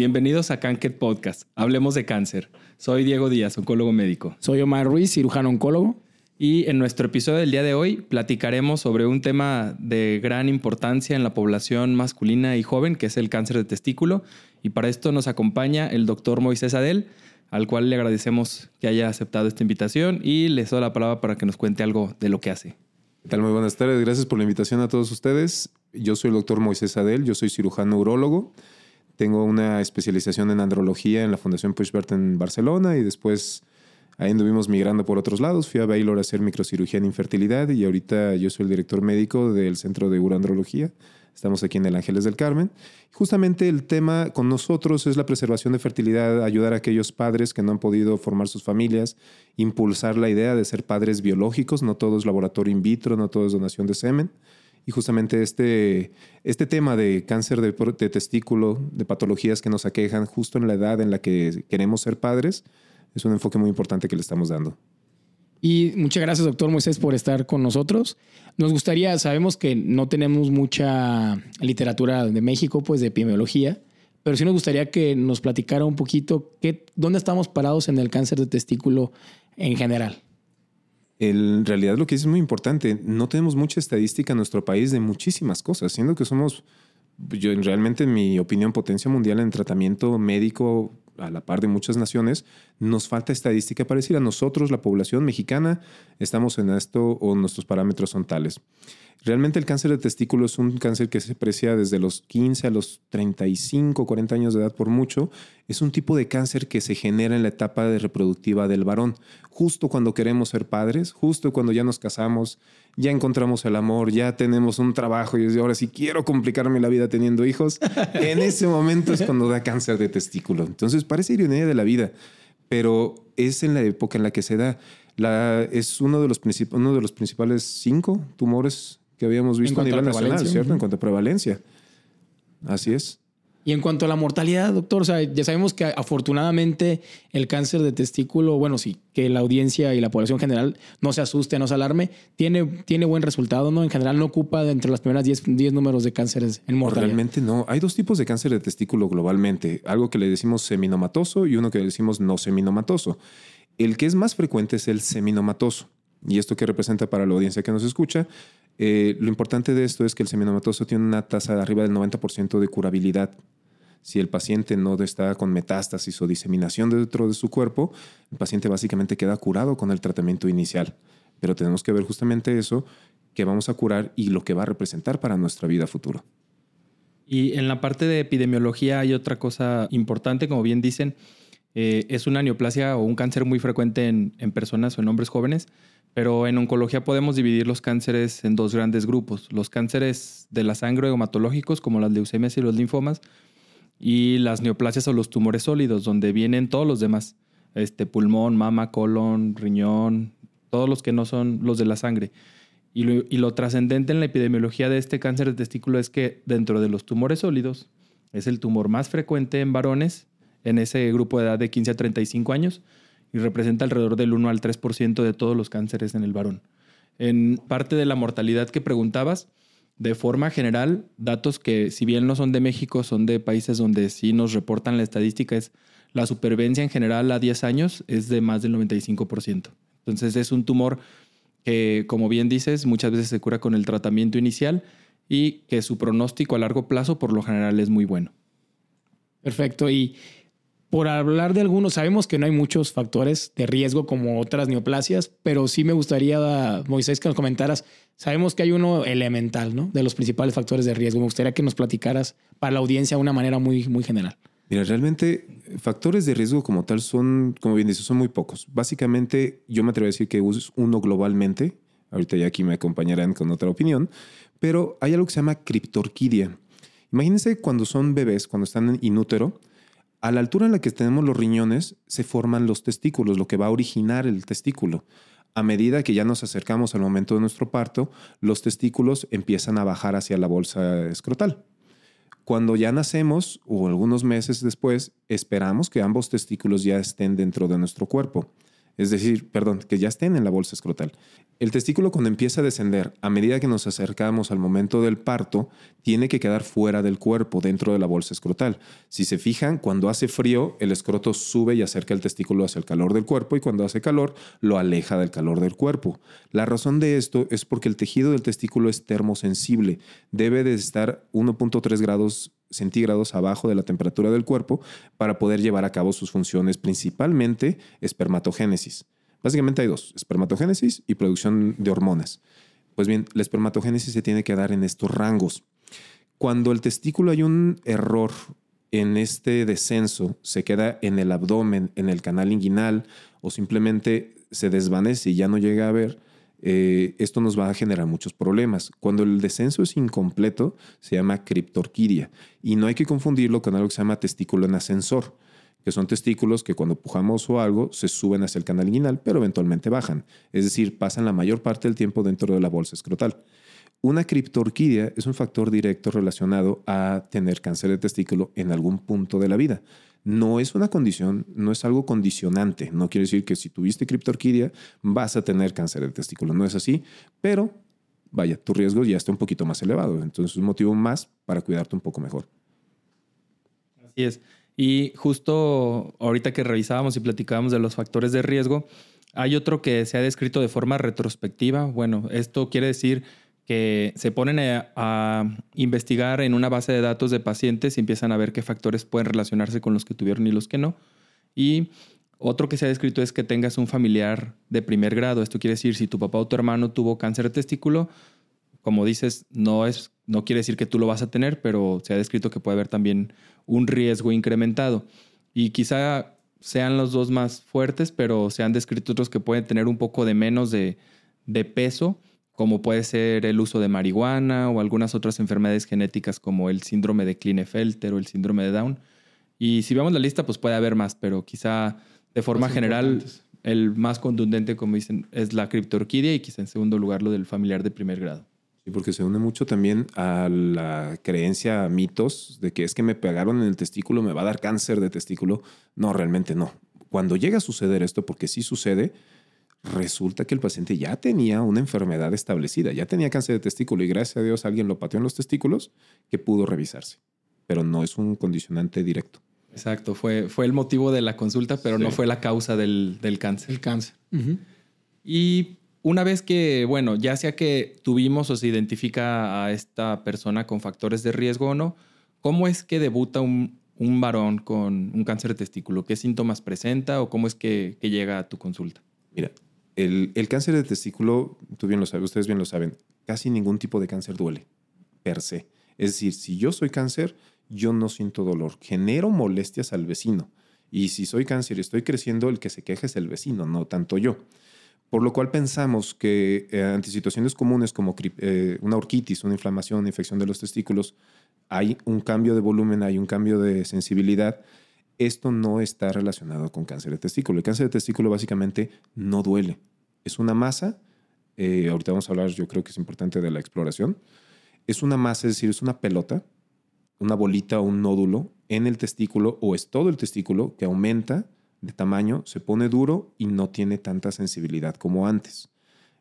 bienvenidos a Canket Podcast. Hablemos de cáncer. Soy Diego Díaz, oncólogo médico. Soy Omar Ruiz, cirujano oncólogo. Y en nuestro episodio del día de hoy platicaremos sobre un tema de gran importancia en la población masculina y joven, que es el cáncer de testículo. Y para esto nos acompaña el doctor Moisés Adel, al cual le agradecemos que haya aceptado esta invitación y le doy la palabra para que nos cuente algo de lo que hace. ¿Qué tal? Muy buenas tardes. Gracias por la invitación a todos ustedes. Yo soy el doctor Moisés Adel, yo soy cirujano urologo. Tengo una especialización en andrología en la Fundación Pushbert en Barcelona y después ahí anduvimos migrando por otros lados. Fui a Baylor a hacer microcirugía en infertilidad y ahorita yo soy el director médico del Centro de Uroandrología. Estamos aquí en el Ángeles del Carmen. Justamente el tema con nosotros es la preservación de fertilidad, ayudar a aquellos padres que no han podido formar sus familias, impulsar la idea de ser padres biológicos, no todo es laboratorio in vitro, no todo es donación de semen. Y justamente este, este tema de cáncer de, testículo, de patologías que nos aquejan justo en la edad en la que queremos ser padres, es un enfoque muy importante que le estamos dando. Y muchas gracias, doctor Moisés, por estar con nosotros. Nos gustaría, sabemos que no tenemos mucha literatura de México, pues de epidemiología, pero sí nos gustaría que nos platicara un poquito qué, dónde estamos parados en el cáncer de testículo en general en realidad lo que es muy importante, no tenemos mucha estadística en nuestro país de muchísimas cosas, siendo que somos, yo realmente en mi opinión, potencia mundial en tratamiento médico a la par de muchas naciones, nos falta estadística para decir a nosotros, la población mexicana, estamos en esto o nuestros parámetros son tales. Realmente el cáncer de testículo es un cáncer que se aprecia desde los 15 a los 35, 40 años de edad por mucho. Es un tipo de cáncer que se genera en la etapa de reproductiva del varón, justo cuando queremos ser padres, justo cuando ya nos casamos, ya encontramos el amor, ya tenemos un trabajo y ahora sí quiero complicarme la vida teniendo hijos. en ese momento es cuando da cáncer de testículo. Entonces parece ironía de la vida, pero es en la época en la que se da. La, es uno de, los uno de los principales cinco tumores que habíamos visto a nivel nacional, ¿cierto? En cuanto a prevalencia. Así es. Y en cuanto a la mortalidad, doctor, o sea, ya sabemos que afortunadamente el cáncer de testículo, bueno, sí, que la audiencia y la población general no se asuste, no se alarme, tiene, tiene buen resultado, ¿no? En general no ocupa de entre las primeras 10, 10 números de cánceres en mortalidad. Realmente no. Hay dos tipos de cáncer de testículo globalmente, algo que le decimos seminomatoso y uno que le decimos no seminomatoso. El que es más frecuente es el seminomatoso. ¿Y esto qué representa para la audiencia que nos escucha? Eh, lo importante de esto es que el seminomatoso tiene una tasa de arriba del 90% de curabilidad. Si el paciente no está con metástasis o diseminación dentro de su cuerpo, el paciente básicamente queda curado con el tratamiento inicial. Pero tenemos que ver justamente eso que vamos a curar y lo que va a representar para nuestra vida futura. Y en la parte de epidemiología hay otra cosa importante, como bien dicen, eh, es una neoplasia o un cáncer muy frecuente en, en personas o en hombres jóvenes pero en oncología podemos dividir los cánceres en dos grandes grupos. Los cánceres de la sangre hematológicos, como las leucemias y los linfomas, y las neoplasias o los tumores sólidos, donde vienen todos los demás. Este, pulmón, mama, colon, riñón, todos los que no son los de la sangre. Y lo, y lo trascendente en la epidemiología de este cáncer de testículo es que dentro de los tumores sólidos es el tumor más frecuente en varones en ese grupo de edad de 15 a 35 años y representa alrededor del 1 al 3% de todos los cánceres en el varón. En parte de la mortalidad que preguntabas, de forma general, datos que si bien no son de México, son de países donde sí nos reportan la estadística, es la supervivencia en general a 10 años es de más del 95%. Entonces es un tumor que, como bien dices, muchas veces se cura con el tratamiento inicial y que su pronóstico a largo plazo por lo general es muy bueno. Perfecto. Y por hablar de algunos, sabemos que no hay muchos factores de riesgo como otras neoplasias, pero sí me gustaría, Moisés, que nos comentaras, sabemos que hay uno elemental, ¿no? De los principales factores de riesgo. Me gustaría que nos platicaras para la audiencia de una manera muy, muy general. Mira, realmente factores de riesgo como tal son, como bien dices, son muy pocos. Básicamente, yo me atrevo a decir que es uno globalmente. Ahorita ya aquí me acompañarán con otra opinión, pero hay algo que se llama criptorquidia. Imagínense cuando son bebés, cuando están en inútero, a la altura en la que tenemos los riñones se forman los testículos, lo que va a originar el testículo. A medida que ya nos acercamos al momento de nuestro parto, los testículos empiezan a bajar hacia la bolsa escrotal. Cuando ya nacemos o algunos meses después, esperamos que ambos testículos ya estén dentro de nuestro cuerpo. Es decir, perdón, que ya estén en la bolsa escrotal. El testículo cuando empieza a descender, a medida que nos acercamos al momento del parto, tiene que quedar fuera del cuerpo, dentro de la bolsa escrotal. Si se fijan, cuando hace frío, el escroto sube y acerca el testículo hacia el calor del cuerpo y cuando hace calor, lo aleja del calor del cuerpo. La razón de esto es porque el tejido del testículo es termosensible. Debe de estar 1.3 grados centígrados abajo de la temperatura del cuerpo para poder llevar a cabo sus funciones, principalmente espermatogénesis. Básicamente hay dos, espermatogénesis y producción de hormonas. Pues bien, la espermatogénesis se tiene que dar en estos rangos. Cuando el testículo hay un error en este descenso, se queda en el abdomen, en el canal inguinal o simplemente se desvanece y ya no llega a ver, eh, esto nos va a generar muchos problemas. Cuando el descenso es incompleto, se llama criptorquidia y no hay que confundirlo con algo que se llama testículo en ascensor que son testículos que cuando pujamos o algo se suben hacia el canal inguinal, pero eventualmente bajan. Es decir, pasan la mayor parte del tiempo dentro de la bolsa escrotal. Una criptorquidia es un factor directo relacionado a tener cáncer de testículo en algún punto de la vida. No es una condición, no es algo condicionante. No quiere decir que si tuviste criptorquidia vas a tener cáncer de testículo. No es así, pero vaya, tu riesgo ya está un poquito más elevado. Entonces es un motivo más para cuidarte un poco mejor. Así es. Y justo ahorita que revisábamos y platicábamos de los factores de riesgo, hay otro que se ha descrito de forma retrospectiva. Bueno, esto quiere decir que se ponen a, investigar en una base de datos de pacientes y empiezan a ver qué factores pueden relacionarse con los que tuvieron y los que no. Y otro que se ha descrito es que tengas un familiar de primer grado. Esto quiere decir, si tu papá o tu hermano tuvo cáncer de testículo, como dices, no, es, no quiere decir que tú lo vas a tener, pero se ha descrito que puede haber también un riesgo incrementado. Y quizá sean los dos más fuertes, pero se han descrito otros que pueden tener un poco de menos de, de peso, como puede ser el uso de marihuana o algunas otras enfermedades genéticas como el síndrome de Klinefelter o el síndrome de Down. Y si vemos la lista, pues puede haber más, pero quizá de forma general el más contundente, como dicen, es la criptorquidia y quizá en segundo lugar lo del familiar de primer grado. Sí, porque se une mucho también a la creencia, a mitos de que es que me pegaron en el testículo, me va a dar cáncer de testículo. No, realmente no. Cuando llega a suceder esto, porque sí sucede, resulta que el paciente ya tenía una enfermedad establecida, ya tenía cáncer de testículo y gracias a Dios alguien lo pateó en los testículos que pudo revisarse, pero no es un condicionante directo. Exacto, fue, fue el motivo de la consulta, pero no fue la causa del, del cáncer. El cáncer. Y una vez que, bueno, ya sea que tuvimos o se identifica a esta persona con factores de riesgo o no, ¿cómo es que debuta un, varón con un cáncer de testículo? ¿Qué síntomas presenta o cómo es que, llega a tu consulta? Mira, el, cáncer de testículo, tú bien lo sabes, ustedes bien lo saben, casi ningún tipo de cáncer duele, per se. Es decir, si yo soy cáncer, yo no siento dolor, genero molestias al vecino. Y si soy cáncer y estoy creciendo, el que se queja es el vecino, no tanto yo. Por lo cual pensamos que eh, ante situaciones comunes como eh, una orquitis, una inflamación, una infección de los testículos, hay un cambio de volumen, hay un cambio de sensibilidad. Esto no está relacionado con cáncer de testículo. El cáncer de testículo básicamente no duele. Es una masa, eh, ahorita vamos a hablar, yo creo que es importante de la exploración. Es una masa, es decir, es una pelota, una bolita o un nódulo en el testículo o es todo el testículo que aumenta de tamaño, se pone duro y no tiene tanta sensibilidad como antes.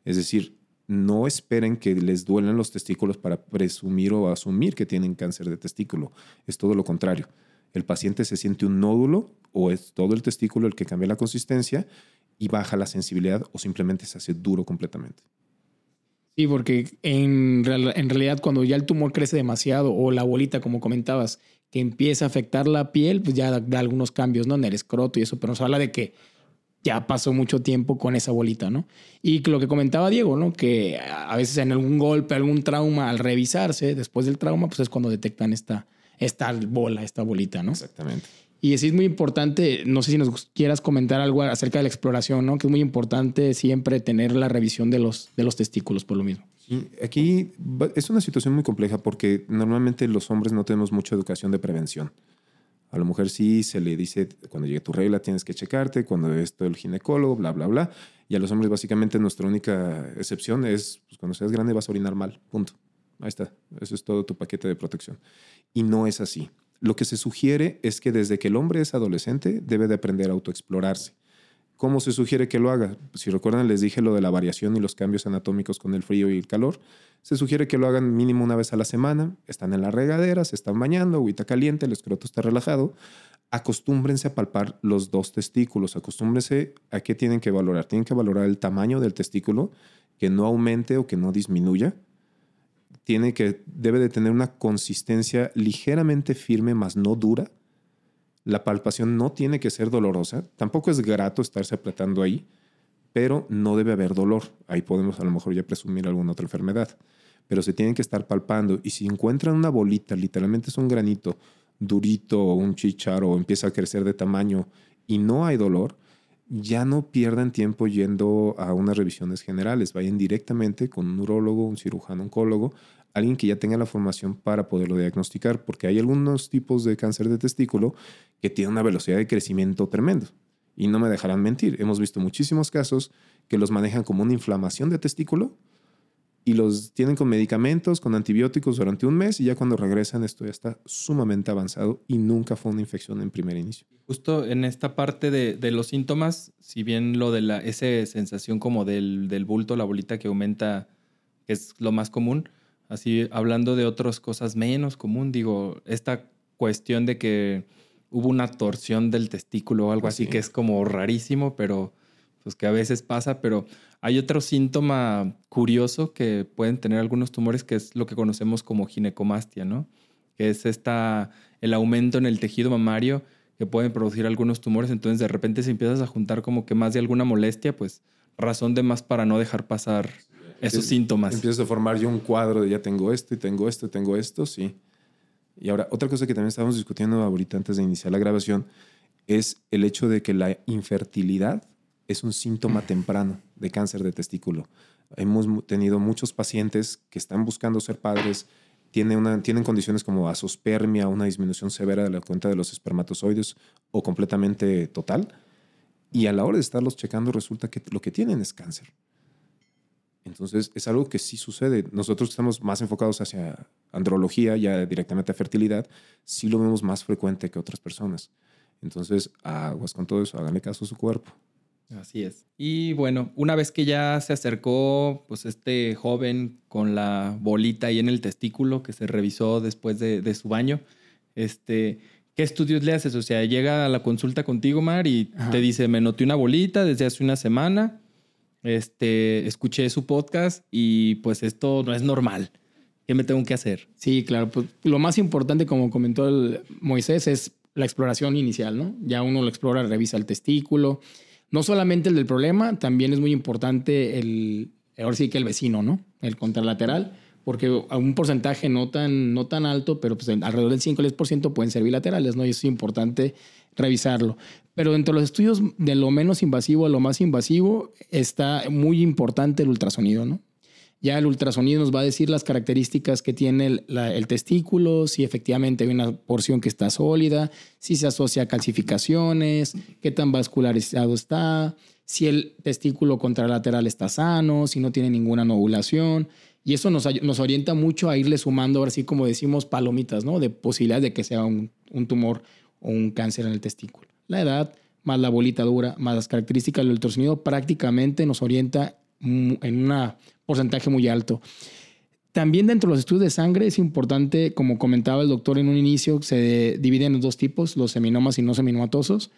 Es decir, no esperen que les duelen los testículos para presumir o asumir que tienen cáncer de testículo. Es todo lo contrario. El paciente se siente un nódulo o es todo el testículo el que cambia la consistencia y baja la sensibilidad o simplemente se hace duro completamente. Sí, porque en, en realidad cuando ya el tumor crece demasiado o la bolita, como comentabas, que empieza a afectar la piel, pues ya da, algunos cambios, ¿no? En el escroto y eso, pero nos habla de que ya pasó mucho tiempo con esa bolita, ¿no? Y lo que comentaba Diego, ¿no? Que a veces en algún golpe, algún trauma, al revisarse, después del trauma, pues es cuando detectan esta, esta bola, esta bolita, ¿no? Exactamente. Y sí es muy importante, no sé si nos quieras comentar algo acerca de la exploración, ¿no? Que es muy importante siempre tener la revisión de los, de los testículos por lo mismo. Aquí es una situación muy compleja porque normalmente los hombres no tenemos mucha educación de prevención. A la mujer sí se le dice, cuando llegue tu regla tienes que checarte, cuando esto el ginecólogo, bla, bla, bla. Y a los hombres básicamente nuestra única excepción es, pues, cuando seas grande vas a orinar mal, punto. Ahí está, eso es todo tu paquete de protección. Y no es así. Lo que se sugiere es que desde que el hombre es adolescente debe de aprender a autoexplorarse ¿Cómo se sugiere que lo haga? Si recuerdan, les dije lo de la variación y los cambios anatómicos con el frío y el calor. Se sugiere que lo hagan mínimo una vez a la semana. Están en la regadera, se están bañando, agüita caliente, el escroto está relajado. Acostúmbrense a palpar los dos testículos. Acostúmbrense a qué tienen que valorar. Tienen que valorar el tamaño del testículo, que no aumente o que no disminuya. Tiene que, debe de tener una consistencia ligeramente firme, más no dura la palpación no tiene que ser dolorosa, tampoco es grato estarse apretando ahí, pero no debe haber dolor. Ahí podemos a lo mejor ya presumir alguna otra enfermedad. Pero se tienen que estar palpando y si encuentran una bolita, literalmente es un granito durito o un chicharo empieza a crecer de tamaño y no hay dolor, ya no pierdan tiempo yendo a unas revisiones generales, vayan directamente con un urólogo, un cirujano oncólogo, alguien que ya tenga la formación para poderlo diagnosticar, porque hay algunos tipos de cáncer de testículo que tienen una velocidad de crecimiento tremendo. Y no me dejarán mentir, hemos visto muchísimos casos que los manejan como una inflamación de testículo y los tienen con medicamentos, con antibióticos durante un mes y ya cuando regresan esto ya está sumamente avanzado y nunca fue una infección en primer inicio. Justo en esta parte de, los síntomas, si bien lo de la, esa sensación como del, del bulto, la bolita que aumenta, es lo más común, Así, hablando de otras cosas menos común, digo, esta cuestión de que hubo una torsión del testículo o algo así, que es como rarísimo, pero pues que a veces pasa, pero hay otro síntoma curioso que pueden tener algunos tumores que es lo que conocemos como ginecomastia, ¿no? Que es esta, el aumento en el tejido mamario que pueden producir algunos tumores, entonces de repente si empiezas a juntar como que más de alguna molestia, pues razón de más para no dejar pasar esos síntomas. Empiezas a formar yo un cuadro de ya tengo esto y tengo esto y tengo esto, sí. Y ahora, otra cosa que también estábamos discutiendo ahorita antes de iniciar la grabación es el hecho de que la infertilidad es un síntoma temprano de cáncer de testículo. Hemos tenido muchos pacientes que están buscando ser padres, tienen, una, tienen condiciones como asospermia, una disminución severa de la cuenta de los espermatozoides o completamente total, y a la hora de estarlos checando resulta que lo que tienen es cáncer. Entonces, es algo que sí sucede. Nosotros estamos más enfocados hacia andrología, ya directamente a fertilidad, sí lo vemos más frecuente que otras personas. Entonces, aguas con todo eso, háganle caso a su cuerpo. Así es. Y bueno, una vez que ya se acercó, pues este joven con la bolita ahí en el testículo que se revisó después de, su baño, este, ¿qué estudios le haces? O sea, llega a la consulta contigo, Mar, y te dice, me noté una bolita desde hace una semana, este, escuché su podcast y pues esto no es normal. ¿Qué me tengo que hacer? Sí, claro. Pues lo más importante, como comentó el Moisés, es la exploración inicial, ¿no? Ya uno lo explora, revisa el testículo. No solamente el del problema, también es muy importante el, ahora sí que el vecino, ¿no? El contralateral, porque a un porcentaje no tan, no tan alto, pero pues alrededor del 5 10% pueden ser bilaterales, ¿no? Y eso es importante revisarlo. Pero entre los estudios de lo menos invasivo a lo más invasivo está muy importante el ultrasonido, ¿no? Ya el ultrasonido nos va a decir las características que tiene el, testículo, si efectivamente hay una porción que está sólida, si se asocia a calcificaciones, qué tan vascularizado está, si el testículo contralateral está sano, si no tiene ninguna novulación. Y eso nos, nos orienta mucho a irle sumando, ahora sí como decimos, palomitas, ¿no? De posibilidad de que sea un, un tumor o un cáncer en el testículo. La edad, más la bolita dura, más las características del ultrasonido, prácticamente nos orienta en un porcentaje muy alto. También dentro de los estudios de sangre es importante, como comentaba el doctor en un inicio, se dividen en dos tipos, los seminomas y no seminomatosos.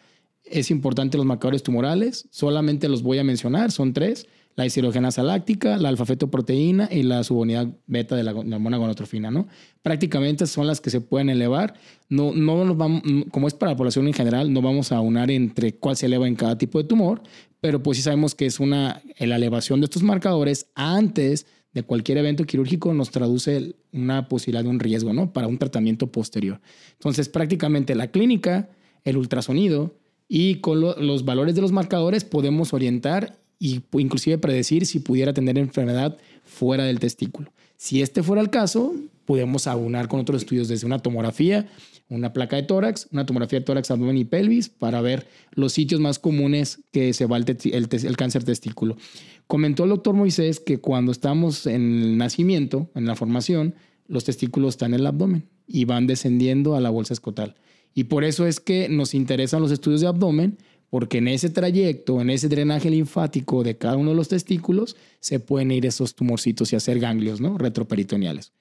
Es importante los marcadores tumorales, solamente los voy a mencionar, son tres la hidrogenasa láctica, la alfa-fetoproteína y la subunidad beta de la, hormona gonotrofina, ¿no? Prácticamente son las que se pueden elevar. No, no nos vamos, como es para la población en general, no vamos a unar entre cuál se eleva en cada tipo de tumor, pero pues sí sabemos que es una, la elevación de estos marcadores antes de cualquier evento quirúrgico nos traduce una posibilidad de un riesgo, ¿no? Para un tratamiento posterior. Entonces, prácticamente la clínica, el ultrasonido y con los valores de los marcadores podemos orientar y inclusive predecir si pudiera tener enfermedad fuera del testículo. Si este fuera el caso, podemos aunar con otros estudios desde una tomografía, una placa de tórax, una tomografía de tórax, abdomen y pelvis para ver los sitios más comunes que se va el, el, cáncer testículo. Comentó el doctor Moisés que cuando estamos en el nacimiento, en la formación, los testículos están en el abdomen y van descendiendo a la bolsa escotal. Y por eso es que nos interesan los estudios de abdomen porque en ese trayecto, en ese drenaje linfático de cada uno de los testículos, se pueden ir esos tumorcitos y hacer ganglios, ¿no? Retroperitoneales.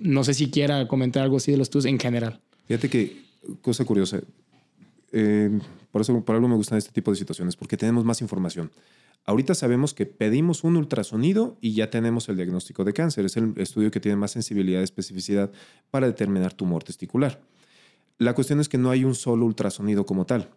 No sé si quiera comentar algo así de los tus en general. Fíjate que, cosa curiosa, eh, por eso por algo me gustan este tipo de situaciones, porque tenemos más información. Ahorita sabemos que pedimos un ultrasonido y ya tenemos el diagnóstico de cáncer. Es el estudio que tiene más sensibilidad y especificidad para determinar tumor testicular. La cuestión es que no hay un solo ultrasonido como tal.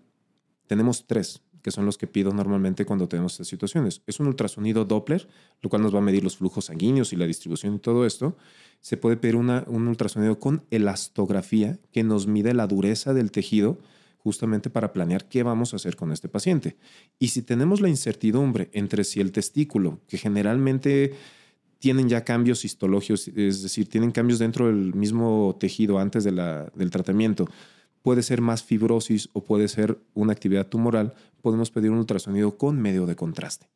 Tenemos tres, que son los que pido normalmente cuando tenemos estas situaciones. Es un ultrasonido Doppler, lo cual nos va a medir los flujos sanguíneos y la distribución y todo esto. Se puede pedir un ultrasonido con elastografía, que nos mide la dureza del tejido justamente para planear qué vamos a hacer con este paciente. Y si tenemos la incertidumbre entre si el testículo, que generalmente tienen ya cambios histológicos, es decir, tienen cambios dentro del mismo tejido antes de la, del tratamiento, puede ser más fibrosis o puede ser una actividad tumoral, podemos pedir un ultrasonido con medio de contraste.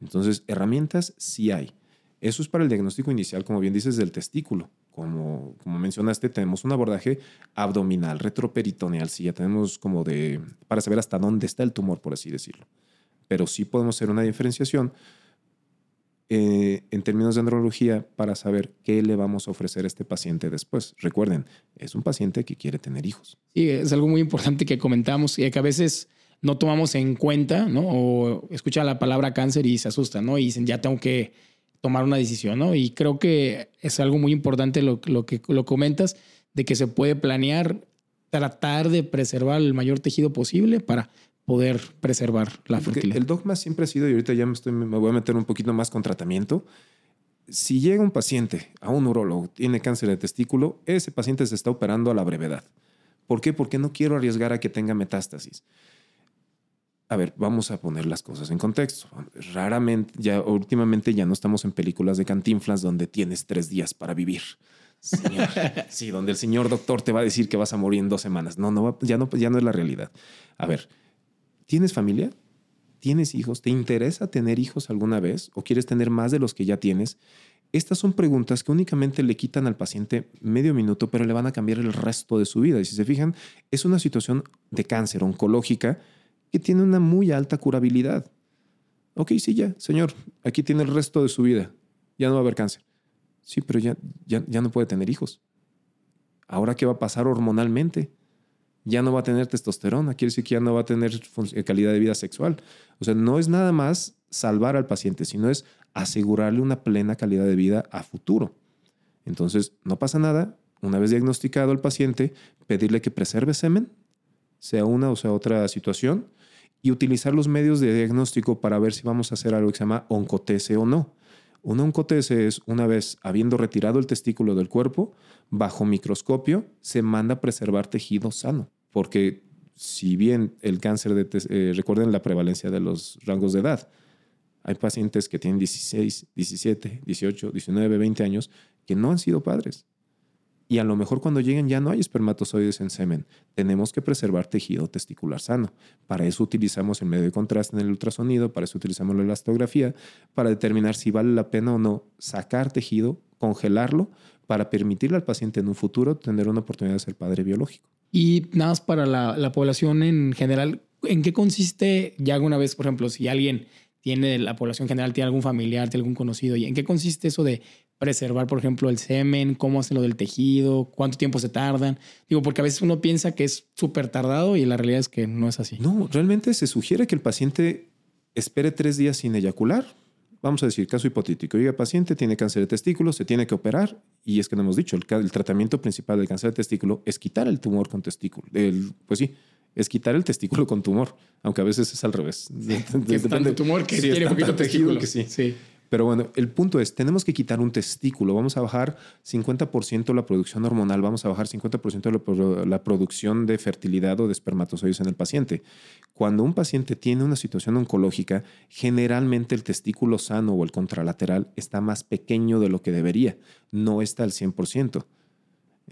Entonces, herramientas sí hay. Eso es para el diagnóstico inicial, como bien dices, del testículo. Como, como mencionaste, tenemos un abordaje abdominal, retroperitoneal, sí, ya tenemos como de, para saber hasta dónde está el tumor, por así decirlo. Pero sí podemos hacer una diferenciación eh, en términos de andrología para saber qué le vamos a ofrecer a este paciente después. Recuerden, es un paciente que quiere tener hijos. Sí, es algo muy importante que comentamos y que a veces no tomamos en cuenta, ¿no? O escucha la palabra cáncer y se asusta, ¿no? Y dicen, ya tengo que tomar una decisión, ¿no? Y creo que es algo muy importante lo, lo que lo comentas, de que se puede planear, tratar de preservar el mayor tejido posible para poder preservar la fertilidad. El dogma siempre ha sido, y ahorita ya me, estoy, me voy a meter un poquito más con tratamiento, si llega un paciente a un urólogo, tiene cáncer de testículo, ese paciente se está operando a la brevedad. ¿Por qué? Porque no quiero arriesgar a que tenga metástasis a ver, vamos a poner las cosas en contexto. Raramente, ya últimamente ya no estamos en películas de cantinflas donde tienes tres días para vivir. sí, donde el señor doctor te va a decir que vas a morir en dos semanas. No, no, ya no, ya no es la realidad. A ver, ¿tienes familia? ¿Tienes hijos? ¿Te interesa tener hijos alguna vez? ¿O quieres tener más de los que ya tienes? Estas son preguntas que únicamente le quitan al paciente medio minuto, pero le van a cambiar el resto de su vida. Y si se fijan, es una situación de cáncer oncológica que tiene una muy alta curabilidad. Ok, sí, ya, señor, aquí tiene el resto de su vida. Ya no va a haber cáncer. Sí, pero ya, ya, ya no puede tener hijos. Ahora, ¿qué va a pasar hormonalmente? Ya no va a tener testosterona, quiere decir que ya no va a tener eh, calidad de vida sexual. O sea, no es nada más salvar al paciente, sino es asegurarle una plena calidad de vida a futuro. Entonces, no pasa nada. Una vez diagnosticado el paciente, pedirle que preserve semen, sea una o sea otra situación, y utilizar los medios de diagnóstico para ver si vamos a hacer algo que se llama oncotese o no. Una oncotese es una vez habiendo retirado el testículo del cuerpo, bajo microscopio se manda a preservar tejido sano, porque si bien el cáncer de eh, recuerden la prevalencia de los rangos de edad. Hay pacientes que tienen 16, 17, 18, 19, 20 años que no han sido padres y a lo mejor cuando lleguen ya no hay espermatozoides en semen. Tenemos que preservar tejido testicular sano. Para eso utilizamos el medio de contraste en el ultrasonido, para eso utilizamos la elastografía, para determinar si vale la pena o no sacar tejido, congelarlo, para permitirle al paciente en un futuro tener una oportunidad de ser padre biológico. Y nada más para la, la población en general, ¿en qué consiste ya alguna vez, por ejemplo, si alguien tiene, la población general tiene algún familiar, tiene algún conocido, ¿y en qué consiste eso de preservar, por ejemplo, el semen, cómo hacen lo del tejido, cuánto tiempo se tardan. Digo, porque a veces uno piensa que es súper tardado y la realidad es que no es así. No, realmente se sugiere que el paciente espere tres días sin eyacular. Vamos a decir, caso hipotético. Oiga, paciente tiene cáncer de testículo, se tiene que operar y es que no hemos dicho, el, tratamiento principal del cáncer de testículo es quitar el tumor con testículo. El, pues sí, es quitar el testículo con tumor, aunque a veces es al revés. Depende tumor que tiene poquito testículo. Que sí. sí. Pero bueno, el punto es, tenemos que quitar un testículo, vamos a bajar 50% la producción hormonal, vamos a bajar 50% la, producción de fertilidad o de espermatozoides en el paciente. Cuando un paciente tiene una situación oncológica, generalmente el testículo sano o el contralateral está más pequeño de lo que debería, no está al 100%.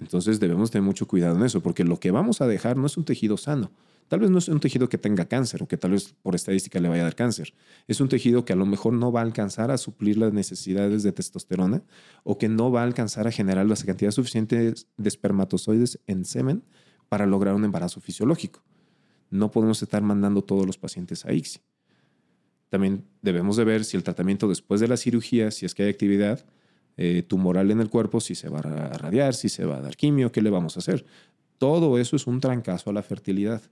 Entonces debemos tener mucho cuidado en eso, porque lo que vamos a dejar no es un tejido sano, Tal vez no es un tejido que tenga cáncer o que tal vez por estadística le vaya a dar cáncer. Es un tejido que a lo mejor no va a alcanzar a suplir las necesidades de testosterona o que no va a alcanzar a generar las cantidades suficientes de espermatozoides en semen para lograr un embarazo fisiológico. no podemos estar mandando todos los pacientes a ICSI. También debemos de ver si el tratamiento después de la cirugía, si es que hay actividad eh, tumoral en el cuerpo, si se va a radiar, si se va a dar quimio, qué le vamos a hacer. Todo eso es un trancazo a la fertilidad.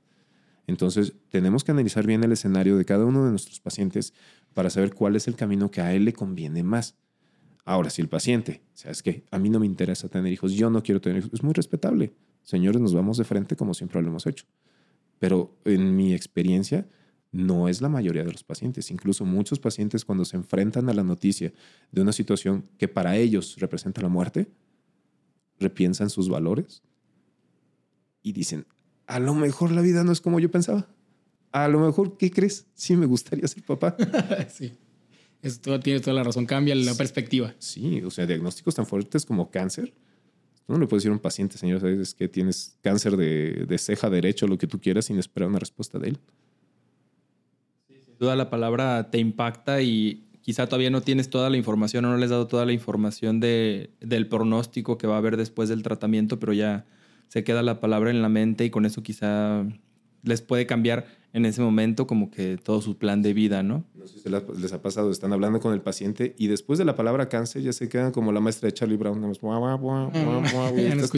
Entonces, tenemos que analizar bien el escenario de cada uno de nuestros pacientes para saber cuál es el camino que a él le conviene más. Ahora, si el paciente, o sea, es que a mí no me interesa tener hijos, yo no quiero tener hijos, es muy respetable. Señores, nos vamos de frente como siempre lo hemos hecho. Pero en mi experiencia, no es la mayoría de los pacientes. Incluso muchos pacientes cuando se enfrentan a la noticia de una situación que para ellos representa la muerte, repiensan sus valores y dicen, a lo mejor la vida no es como yo pensaba. A lo mejor, ¿qué crees? Sí me gustaría ser papá. sí. Esto tiene toda la razón, cambia la perspectiva. Sí, o sea, diagnósticos tan fuertes como cáncer. no le puedes decir a un paciente, señor, sabes que tienes cáncer de, de ceja derecho, lo que tú quieras, sin esperar una respuesta de él. Sí, sin duda la palabra te impacta y quizá todavía no tienes toda la información o no les has dado toda la información de, del pronóstico que va a haber después del tratamiento, pero ya se queda la palabra en la mente y con eso quizá les puede cambiar en ese momento como que todo su plan de vida, ¿no? No sé si les ha pasado, están hablando con el paciente y después de la palabra cáncer ya se quedan como la maestra de Charlie Brown,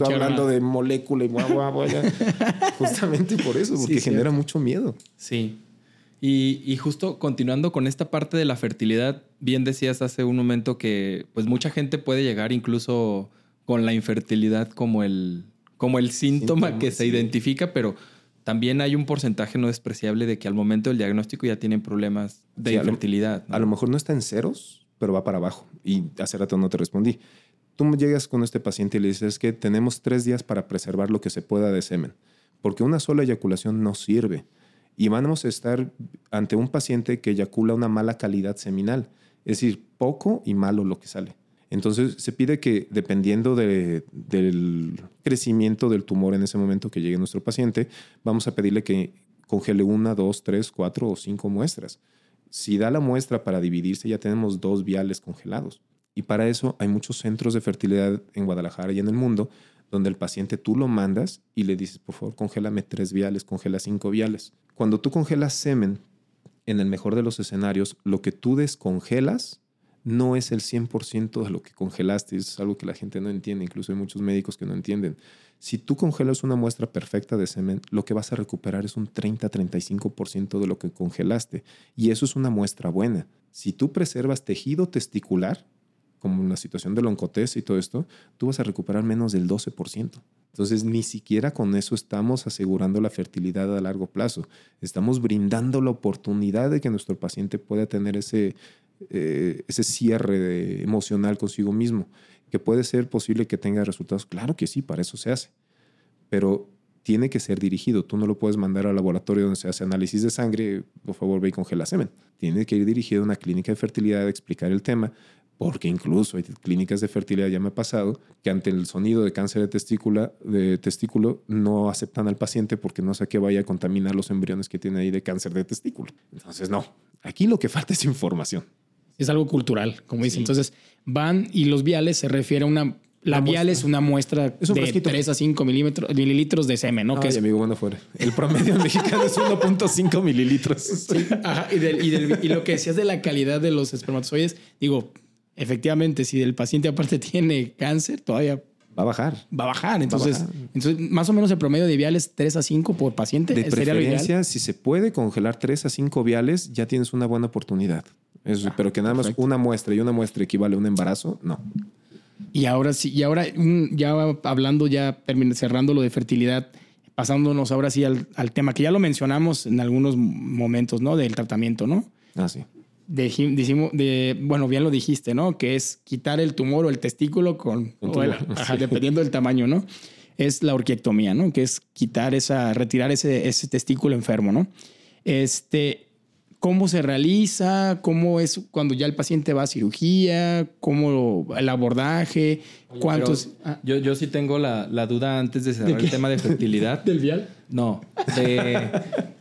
hablando de molécula y justamente por eso, porque genera mucho miedo. Sí. Y, y, justo continuando con esta parte de la fertilidad, bien decías hace un momento que pues mucha gente puede llegar incluso con la infertilidad como el, como el síntoma, que se identifica, pero también hay un porcentaje no despreciable de que al momento del diagnóstico ya tienen problemas de infertilidad. A lo mejor no está en ceros, pero va para abajo. Y hace rato no te respondí. Tú llegas con este paciente y le dices que tenemos tres días para preservar lo que se pueda de semen, porque una sola eyaculación no sirve. Y vamos a estar ante un paciente que eyacula una mala calidad seminal, es decir, poco y malo lo que sale. Entonces se pide que dependiendo del crecimiento del tumor en ese momento que llegue nuestro paciente, vamos a pedirle que congele una, dos, tres, cuatro o cinco muestras. Si da la muestra para dividirse, ya tenemos dos viales congelados. Y para eso hay muchos centros de fertilidad en Guadalajara y en el mundo donde el paciente tú lo mandas y le dices, por favor, congélame tres viales, congela cinco viales. Cuando tú congelas semen, en el mejor de los escenarios, lo que tú descongelas no es el 100% de lo que congelaste. Es algo que la gente no entiende, incluso hay muchos médicos que no entienden. Si tú congelas una muestra perfecta de semen, lo que vas a recuperar es un 30-35% de lo que congelaste. Y eso es una muestra buena. Si tú preservas tejido testicular, como en la situación del oncotés y todo esto, tú vas a recuperar menos del 12%. Entonces, ni siquiera con eso estamos asegurando la fertilidad a largo plazo. Estamos brindando la oportunidad de que nuestro paciente pueda tener ese, eh, ese cierre emocional consigo mismo, que puede ser posible que tenga resultados. Claro que sí, para eso se hace, pero tiene que ser dirigido. Tú no lo puedes mandar al laboratorio donde se hace análisis de sangre, por favor ve y congela semen. Tiene que ir dirigido a una clínica de fertilidad explicar el tema, porque incluso hay clínicas de fertilidad, ya me ha pasado, que ante el sonido de cáncer de, testícula, de testículo no aceptan al paciente porque no sé qué vaya a contaminar los embriones que tiene ahí de cáncer de testículo. Entonces, no, aquí lo que falta es información. Es algo cultural, como dice. Entonces van y los viales se refiere a una. La vial es una muestra de 3 a 5 mililitros de semen, ¿no? Ay, es, amigo, bueno fuera. El promedio mexicano es 1.5 mililitros. ajá, y, lo que decías de la calidad de los espermatozoides, digo, efectivamente, si el paciente aparte tiene cáncer, todavía Va a bajar. Va a bajar. Entonces, entonces más o menos el promedio de viales 3 a 5 por paciente. De preferencia, si se puede congelar 3 a 5 viales, ya tienes una buena oportunidad. Eso, pero que nada más una muestra y una muestra equivale a un embarazo, no. Y ahora sí, y ahora ya hablando, ya cerrando lo de fertilidad, pasándonos ahora sí al, tema que ya lo mencionamos en algunos momentos, ¿no? Del tratamiento, ¿no? Ah, sí. De, de, bueno, bien lo dijiste, ¿no? Que es quitar el tumor o el testículo con, dependiendo del tamaño, ¿no? Es la orquiectomía, ¿no? Que es quitar esa, retirar ese, ese testículo enfermo, ¿no? Este, ¿Cómo se realiza? ¿Cómo es cuando ya el paciente va a cirugía? ¿Cómo el abordaje? ¿Cuántos? Ah. Yo, yo sí tengo la, la duda antes de cerrar el tema de fertilidad. ¿Del vial? No,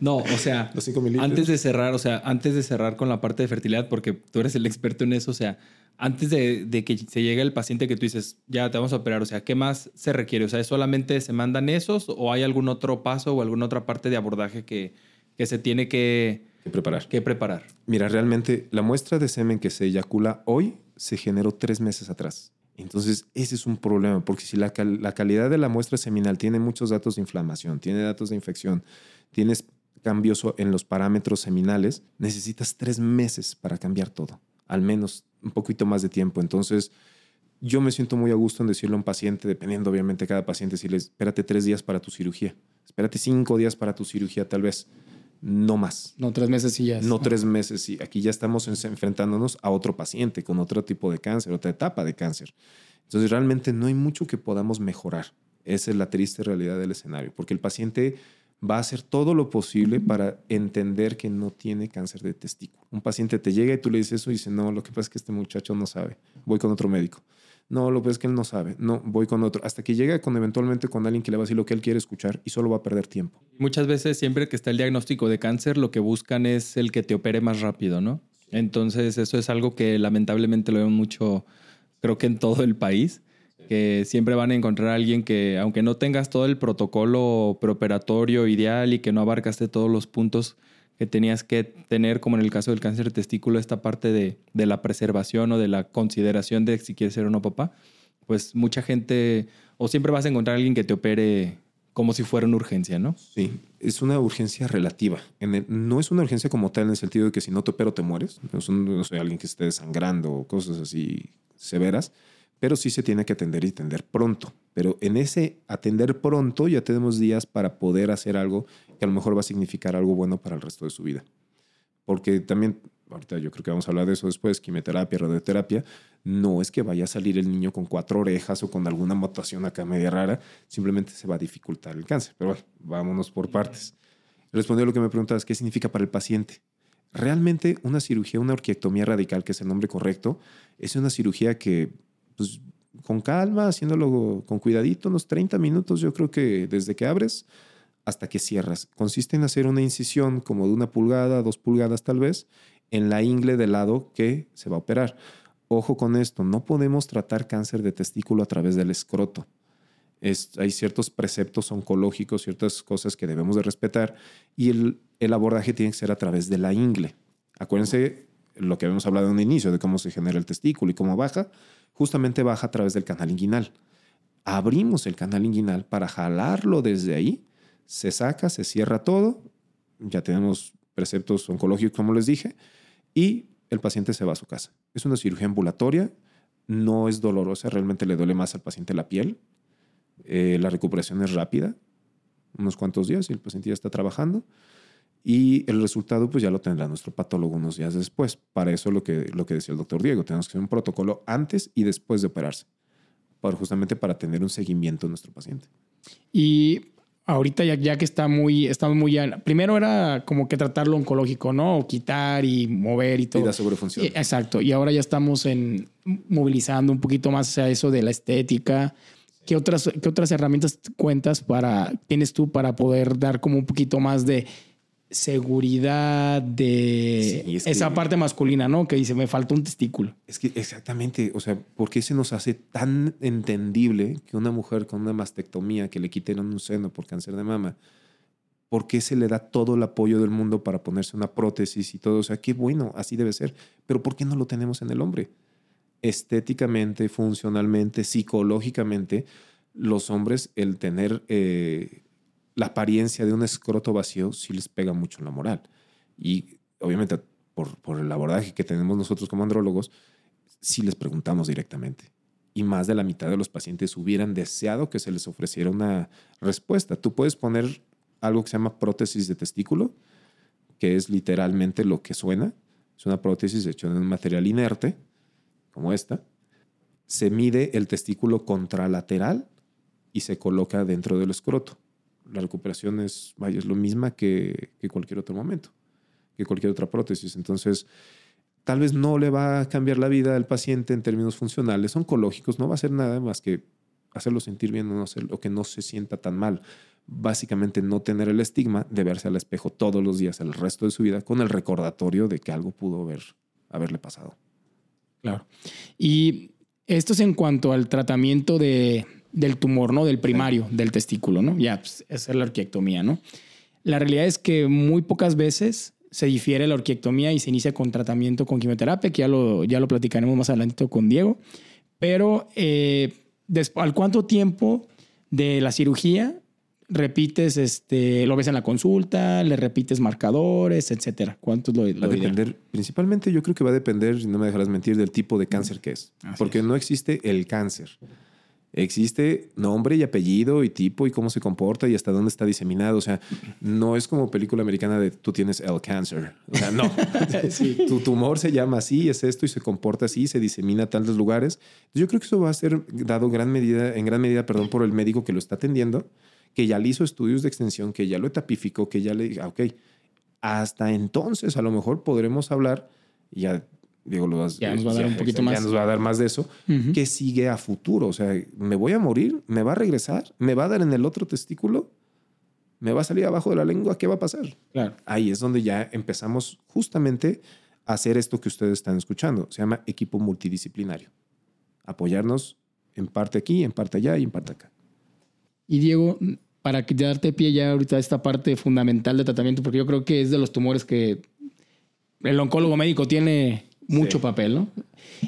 no, o sea, antes de cerrar, o sea, antes de cerrar con la parte de fertilidad, porque tú eres el experto en eso, o sea, antes de, de, que se llegue el paciente que tú dices, ya te vamos a operar, o sea, ¿qué más se requiere? O sea, ¿es solamente se mandan esos o hay algún otro paso o alguna otra parte de abordaje que, que se tiene que que preparar. Que preparar. Mira, realmente la muestra de semen que se eyacula hoy se generó tres meses atrás. Entonces, ese es un problema, porque si la, calidad de la muestra seminal tiene muchos datos de inflamación, tiene datos de infección, tienes cambios en los parámetros seminales, necesitas tres meses para cambiar todo, al menos un poquito más de tiempo. Entonces, yo me siento muy a gusto en decirle a un paciente, dependiendo obviamente de cada paciente, decirle, espérate tres días para tu cirugía, espérate cinco días para tu cirugía tal vez no más. No tres meses y ya. No tres meses y aquí ya estamos enfrentándonos a otro paciente con otro tipo de cáncer, otra etapa de cáncer. Entonces realmente no hay mucho que podamos mejorar. Esa es la triste realidad del escenario, porque el paciente va a hacer todo lo posible para entender que no tiene cáncer de testículo. Un paciente te llega y tú le dices eso y dice, no, lo que pasa es que este muchacho no sabe, voy con otro médico. No, lo que es que él no sabe. No, voy con otro. Hasta que llega con eventualmente con alguien que le va a decir lo que él quiere escuchar y solo va a perder tiempo. Muchas veces, siempre que está el diagnóstico de cáncer, lo que buscan es el que te opere más rápido, ¿no? Entonces, eso es algo que lamentablemente lo veo mucho, creo que en todo el país, que siempre van a encontrar a alguien que, aunque no tengas todo el protocolo preoperatorio ideal y que no abarcaste todos los puntos que tenías que tener, como en el caso del cáncer de testículo, esta parte de, de, la preservación o de la consideración de si quieres ser o no papá, pues mucha gente, o siempre vas a encontrar a alguien que te opere como si fuera una urgencia, ¿no? Sí, es una urgencia relativa. no es una urgencia como tal en el sentido de que si no te opero te mueres. No es no sé, alguien que esté desangrando o cosas así severas, pero sí se tiene que atender y atender pronto. Pero en ese atender pronto ya tenemos días para poder hacer algo que a lo mejor va a significar algo bueno para el resto de su vida. Porque también, ahorita yo creo que vamos a hablar de eso después, quimioterapia, radioterapia, no es que vaya a salir el niño con cuatro orejas o con alguna mutación acá media rara, simplemente se va a dificultar el cáncer. Pero bueno, vámonos por partes. Respondió a lo que me preguntabas, ¿qué significa para el paciente? Realmente una cirugía, una orquiectomía radical, que es el nombre correcto, es una cirugía que pues, con calma, haciéndolo con cuidadito, unos 30 minutos, yo creo que desde que abres hasta que cierras. Consiste en hacer una incisión como de una pulgada, dos pulgadas tal vez, en la ingle del lado que se va a operar. Ojo con esto, no podemos tratar cáncer de testículo a través del escroto. hay ciertos preceptos oncológicos, ciertas cosas que debemos de respetar y el, el abordaje tiene que ser a través de la ingle. Acuérdense lo que habíamos hablado en un inicio de cómo se genera el testículo y cómo baja justamente baja a través del canal inguinal. Abrimos el canal inguinal para jalarlo desde ahí, se saca, se cierra todo, ya tenemos preceptos oncológicos como les dije, y el paciente se va a su casa. Es una cirugía ambulatoria, no es dolorosa, realmente le duele más al paciente la piel, eh, la recuperación es rápida, unos cuantos días y el paciente ya está trabajando y el resultado pues ya lo tendrá nuestro patólogo unos días después. Para eso lo que, lo que decía el doctor Diego, tenemos que hacer un protocolo antes y después de operarse, para, justamente para tener un seguimiento de nuestro paciente. Y ahorita ya, ya que está muy, estamos muy ya, primero era como que tratarlo oncológico, ¿no? O quitar y mover y todo. Y la sobrefunción. Exacto. Y ahora ya estamos en movilizando un poquito más hacia eso de la estética. ¿Qué otras, qué otras herramientas cuentas para, tienes tú para poder dar como un poquito más de seguridad de esa parte masculina, ¿no? Que dice, me falta un testículo. Es que exactamente, o sea, ¿por qué se nos hace tan entendible que una mujer con una mastectomía, que le quiten un seno por cáncer de mama, ¿por qué se le da todo el apoyo del mundo para ponerse una prótesis y todo? O sea, qué bueno, así debe ser. Pero ¿por qué no lo tenemos en el hombre? Estéticamente, funcionalmente, psicológicamente, los hombres, el tener... Eh, la apariencia de un escroto vacío sí les pega mucho en la moral. Y obviamente por, el abordaje que tenemos nosotros como andrólogos, sí les preguntamos directamente. Y más de la mitad de los pacientes hubieran deseado que se les ofreciera una respuesta. Tú puedes poner algo que se llama prótesis de testículo, que es literalmente lo que suena. Es una prótesis hecha de un material inerte, como esta. Se mide el testículo contralateral y se coloca dentro del escroto la recuperación es, vaya, es lo misma que, cualquier otro momento. que cualquier otra prótesis. Entonces, tal vez no le va a cambiar la vida al paciente en términos funcionales, oncológicos, no va a hacer nada más que hacerlo sentir bien o, no o que no se sienta tan mal. Básicamente no tener el estigma de verse al espejo todos los días el resto de su vida con el recordatorio de que algo pudo haber, haberle pasado. Claro. Y esto es en cuanto al tratamiento de, del tumor, ¿no? Del primario, del testículo, ¿no? Ya, pues, esa es la orquiectomía, ¿no? La realidad es que muy pocas veces se difiere la orquiectomía y se inicia con tratamiento con quimioterapia, que ya lo, ya lo platicaremos más adelante con Diego. Pero, eh, ¿al cuánto tiempo de la cirugía repites, este, lo ves en la consulta, le repites marcadores, etcétera? ¿Cuánto lo, Va a depender, principalmente yo creo que va a depender, no me dejarás mentir, del tipo de cáncer que es. porque no existe el cáncer. Existe nombre y apellido y tipo y cómo se comporta y hasta dónde está diseminado. O sea, no es como película americana de tú tienes el cáncer. O sea, no. Tu tumor se llama así, es esto y se comporta así, se disemina a tales lugares. Yo creo que eso va a ser dado gran medida, en gran medida perdón, por el médico que lo está atendiendo, que ya le hizo estudios de extensión, que ya lo etapificó, que ya le diga, ok, hasta entonces a lo mejor podremos hablar, ya Diego, lo ya nos va a dar un poquito más. Ya nos va a dar más de eso. que sigue a futuro? O sea, ¿me voy a morir? ¿Me va a regresar? ¿Me va a dar en el otro testículo? ¿Me va a salir abajo de la lengua? ¿Qué va a pasar? Claro. Ahí es donde ya empezamos justamente a hacer esto que ustedes están escuchando. Se llama equipo multidisciplinario. Apoyarnos en parte aquí, en parte allá y en parte acá. Y Diego, para darte pie ya ahorita a esta parte fundamental de tratamiento, porque yo creo que es de los tumores que el oncólogo médico tiene mucho papel, ¿no?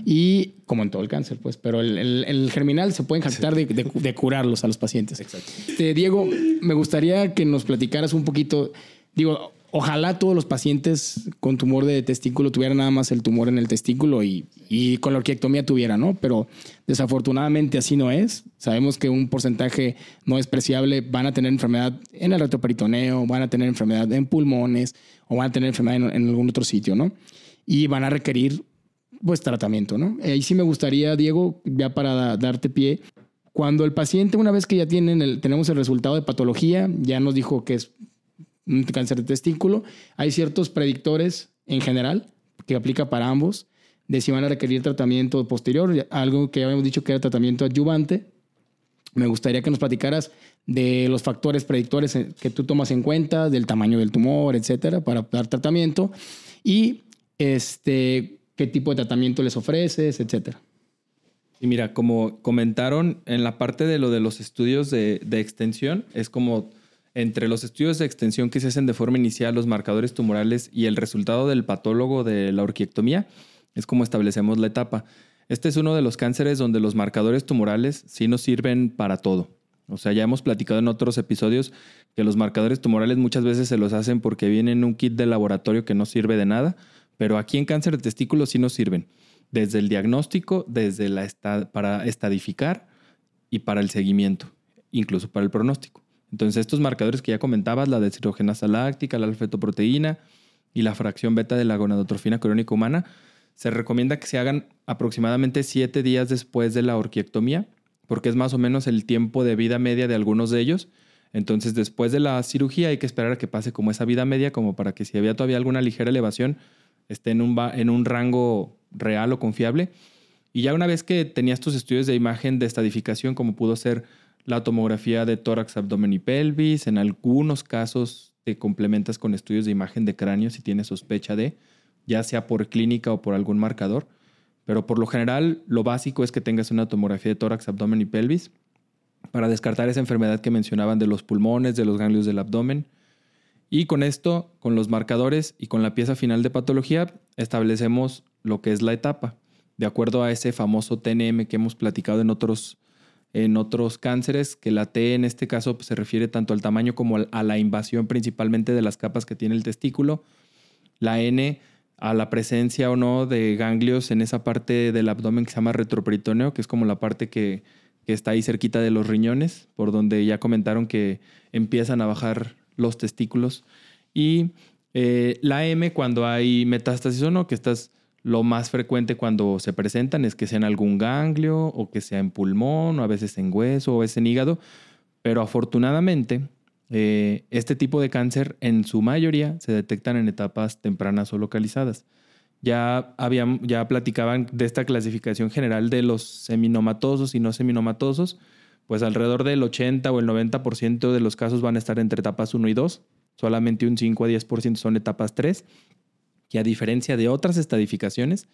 Y como en todo el cáncer, pues, pero el, germinal se puede jactar de, curarlos a los pacientes. Exacto. Este, Diego, me gustaría que nos platicaras un poquito, digo, ojalá todos los pacientes con tumor de testículo tuvieran nada más el tumor en el testículo y, y con la orquiectomía tuvieran, ¿no? Pero desafortunadamente así no es. Sabemos que un porcentaje no despreciable van a tener enfermedad en el retroperitoneo, van a tener enfermedad en pulmones o van a tener enfermedad en algún otro sitio, ¿no? Y van a requerir pues tratamiento, ¿no? Ahí sí me gustaría, Diego, ya para darte pie, cuando el paciente, una vez que ya tienen el, tenemos el resultado de patología, ya nos dijo que es un cáncer de testículo, hay ciertos predictores en general que aplica para ambos, de si van a requerir tratamiento posterior, algo que ya habíamos dicho que era tratamiento adyuvante. Me gustaría que nos platicaras de los factores predictores que tú tomas en cuenta, del tamaño del tumor, etcétera, para dar tratamiento. Y este, qué tipo de tratamiento les ofreces, etcétera. Y mira, como comentaron en la parte de lo de los estudios de, extensión, es como entre los estudios de extensión que se hacen de forma inicial, los marcadores tumorales y el resultado del patólogo de la orquiectomía, es como establecemos la etapa. Este es uno de los cánceres donde los marcadores tumorales sí nos sirven para todo. O sea, ya hemos platicado en otros episodios que los marcadores tumorales muchas veces se los hacen porque vienen en un kit de laboratorio que no sirve de nada pero aquí en cáncer de testículo sí nos sirven. Desde el diagnóstico, desde la para estadificar y para el seguimiento, incluso para el pronóstico. Entonces, estos marcadores que ya comentabas, la deshidrogenasa láctica, la alfetoproteína y la fracción beta de la gonadotrofina crónica humana, se recomienda que se hagan aproximadamente siete días después de la orquiectomía, porque es más o menos el tiempo de vida media de algunos de ellos. Entonces, después de la cirugía hay que esperar a que pase como esa vida media, como para que si había todavía alguna ligera elevación, esté en un, en un rango real o confiable. Y ya una vez que tenías tus estudios de imagen de estadificación, como pudo ser la tomografía de tórax, abdomen y pelvis, en algunos casos te complementas con estudios de imagen de cráneo si tienes sospecha de, ya sea por clínica o por algún marcador. Pero por lo general, lo básico es que tengas una tomografía de tórax, abdomen y pelvis para descartar esa enfermedad que mencionaban de los pulmones, de los ganglios del abdomen y con esto, con los marcadores y con la pieza final de patología, establecemos lo que es la etapa, de acuerdo a ese famoso TNM que hemos platicado en otros, en otros cánceres, que la T en este caso pues, se refiere tanto al tamaño como a la invasión principalmente de las capas que tiene el testículo, la N a la presencia o no de ganglios en esa parte del abdomen que se llama retroperitoneo, que es como la parte que, que está ahí cerquita de los riñones, por donde ya comentaron que empiezan a bajar los testículos. Y eh, la M cuando hay metástasis o no, que estás lo más frecuente cuando se presentan es que sea en algún ganglio o que sea en pulmón o a veces en hueso o es en hígado. Pero afortunadamente eh, este tipo de cáncer en su mayoría se detectan en etapas tempranas o localizadas. Ya, habían, ya platicaban de esta clasificación general de los seminomatosos y no seminomatosos, pues alrededor del 80 o el 90% de los casos van a estar entre etapas 1 y 2, solamente un 5 a 10% son etapas 3, que a diferencia de otras estadificaciones,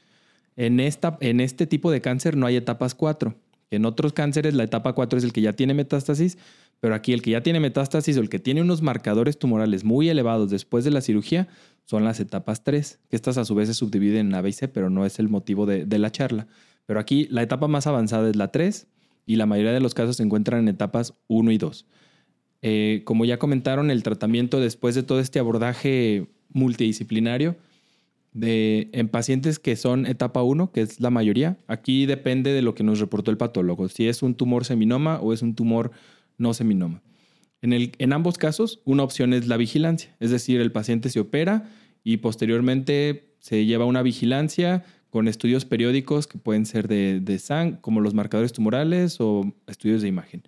en, esta, en este tipo de cáncer no hay etapas 4. En otros cánceres la etapa 4 es el que ya tiene metástasis, pero aquí el que ya tiene metástasis o el que tiene unos marcadores tumorales muy elevados después de la cirugía son las etapas 3, que estas a su vez se subdividen en A, y C, pero no es el motivo de, la charla. Pero aquí la etapa más avanzada es la 3 y la mayoría de los casos se encuentran en etapas 1 y 2. Eh, como ya comentaron, el tratamiento después de todo este abordaje multidisciplinario de, en pacientes que son etapa 1, que es la mayoría, aquí depende de lo que nos reportó el patólogo, si es un tumor seminoma o es un tumor no seminoma. En, el, en ambos casos, una opción es la vigilancia, es decir, el paciente se opera y posteriormente se lleva una vigilancia con estudios periódicos que pueden ser de, de sangre, como los marcadores tumorales o estudios de imagen.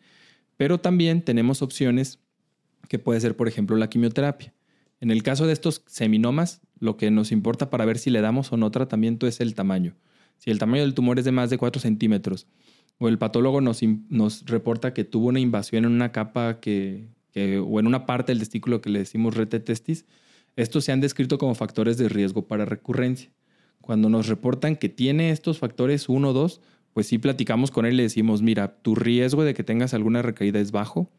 Pero también tenemos opciones que puede ser, por ejemplo, la quimioterapia. En el caso de estos seminomas, lo que nos importa para ver si le damos o no tratamiento es el tamaño. Si el tamaño del tumor es de más de 4 centímetros o el patólogo nos, nos reporta que tuvo una invasión en una capa que, o en una parte del testículo que le decimos rete testis, estos se han descrito como factores de riesgo para recurrencia. Cuando nos reportan que tiene estos factores 1 o 2, pues sí platicamos con él y le decimos, mira, tu riesgo de que tengas alguna recaída es bajo,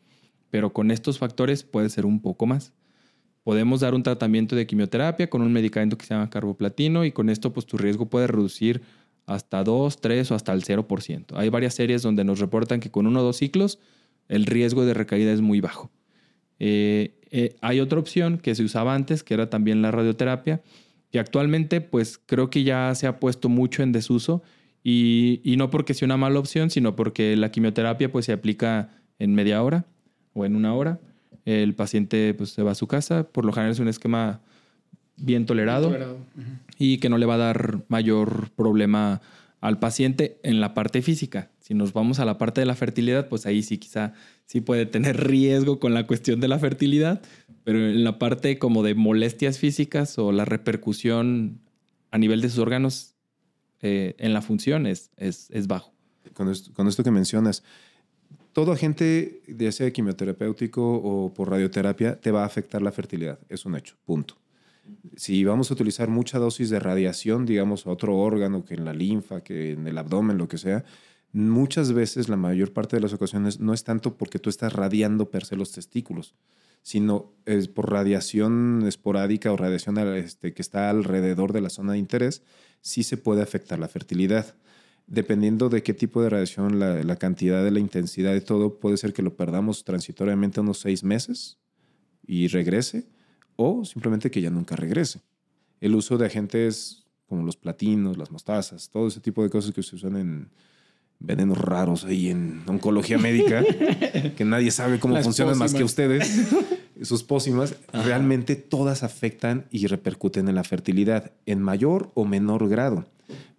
pero con estos factores puede ser un poco más podemos dar un tratamiento de quimioterapia con un medicamento que se llama carboplatino y con esto pues tu riesgo puede reducir hasta 2, 3 o hasta el 0%. Hay varias series donde nos reportan que con uno o dos ciclos el riesgo de recaída es muy bajo. Eh, eh, hay otra opción que se usaba antes, que era también la radioterapia, que actualmente pues creo que ya se ha puesto mucho en desuso y, y no porque sea una mala opción, sino porque la quimioterapia pues se aplica en media hora o en una hora el paciente pues, se va a su casa. Por lo general es un esquema bien tolerado, y que no le va a dar mayor problema al paciente en la parte física. Si nos vamos a la parte de la fertilidad, pues ahí sí quizá sí puede tener riesgo con la cuestión de la fertilidad, pero en la parte como de molestias físicas o la repercusión a nivel de sus órganos eh, en la función es, es, bajo. Con con esto que mencionas, todo agente, ya sea quimioterapéutico o por radioterapia, te va a afectar la fertilidad. Es un hecho, punto. Si vamos a utilizar mucha dosis de radiación, digamos, a otro órgano, que en la linfa, que en el abdomen, lo que sea, muchas veces, la mayor parte de las ocasiones, no es tanto porque tú estás radiando per se los testículos, sino es por radiación esporádica o radiación este, que está alrededor de la zona de interés, sí se puede afectar la fertilidad dependiendo de qué tipo de radiación, la, cantidad de la intensidad de todo, puede ser que lo perdamos transitoriamente unos seis meses y regrese, o simplemente que ya nunca regrese. El uso de agentes como los platinos, las mostazas, todo ese tipo de cosas que se usan en venenos raros ahí en oncología médica, que nadie sabe cómo funcionan más que ustedes, sus pócimas, realmente todas afectan y repercuten en la fertilidad en mayor o menor grado.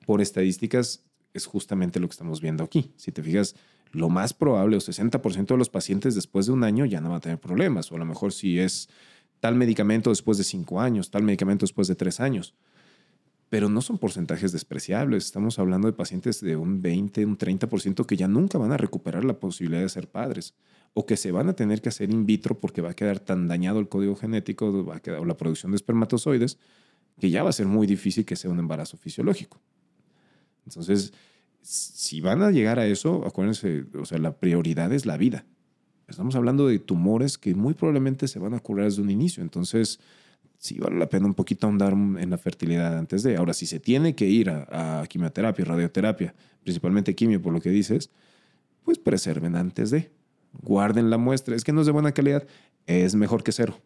Por estadísticas es justamente lo que estamos viendo aquí. Si te fijas, lo más probable, o 60% de los pacientes después de un año ya no van a tener problemas, o a lo mejor si es tal medicamento después de cinco años, tal medicamento después de tres años. Pero no son porcentajes despreciables. Estamos hablando de pacientes de un 20, un 30% que ya nunca van a recuperar la posibilidad de ser padres o que se van a tener que hacer in vitro porque va a quedar tan dañado el código genético va a quedar, o la producción de espermatozoides que ya va a ser muy difícil que sea un embarazo fisiológico. Entonces, si van a llegar a eso, acuérdense, o sea, la prioridad es la vida. Estamos hablando de tumores que muy probablemente se van a curar desde un inicio. Entonces, sí vale la pena un poquito ahondar en la fertilidad antes de. Ahora, si se tiene que ir a, quimioterapia, radioterapia, principalmente quimio, por lo que dices, pues preserven antes de. Guarden la muestra. Es que no es de buena calidad, es mejor que cero.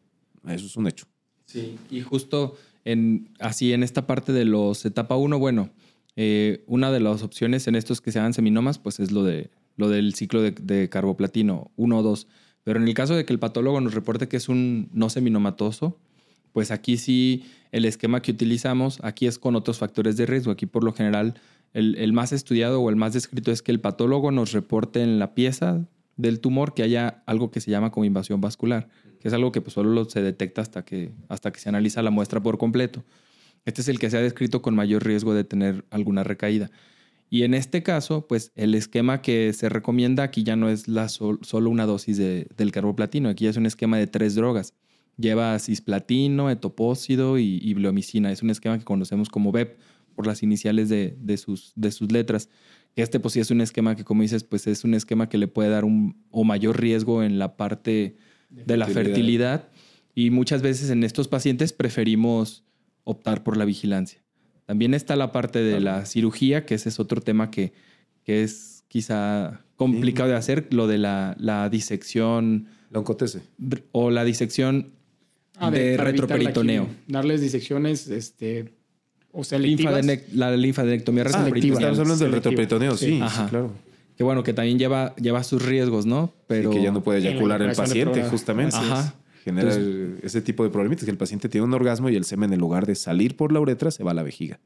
Eso es un hecho. Sí, y justo en, así en esta parte de los etapa 1, bueno, eh, una de las opciones en estos que se hagan seminomas, pues es lo, de, lo del ciclo de, carboplatino 1 o 2. Pero en el caso de que el patólogo nos reporte que es un no seminomatoso, pues aquí sí el esquema que utilizamos, aquí es con otros factores de riesgo. Aquí por lo general el, más estudiado o el más descrito es que el patólogo nos reporte en la pieza del tumor que haya algo que se llama como invasión vascular, que es algo que pues, solo se detecta hasta que, hasta que se analiza la muestra por completo. Este es el que se ha descrito con mayor riesgo de tener alguna recaída. Y en este caso, pues el esquema que se recomienda aquí ya no es la solo una dosis de, del carboplatino, aquí ya es un esquema de tres drogas. Lleva cisplatino, etopósido y, y bleomicina. Es un esquema que conocemos como BEP por las iniciales de, de, sus, de sus letras. Este pues sí es un esquema que, como dices, pues es un esquema que le puede dar un o mayor riesgo en la parte de, la fertilidad. Y muchas veces en estos pacientes preferimos optar por la vigilancia. También está la parte de la cirugía, que ese es otro tema que, que es quizá complicado de hacer, lo de la, la disección. La oncotese. O la disección ah, de, retroperitoneo. Darles disecciones este, o sea, la linfadenectomía ah, Estamos hablando del retroperitoneo, sí, claro. Que bueno, que también lleva, lleva sus riesgos, ¿no? Pero... que ya no puede eyacular el paciente, justamente. Ajá. Genera ese tipo de problemitas, que el paciente tiene un orgasmo y el semen en lugar de salir por la uretra se va a la vejiga.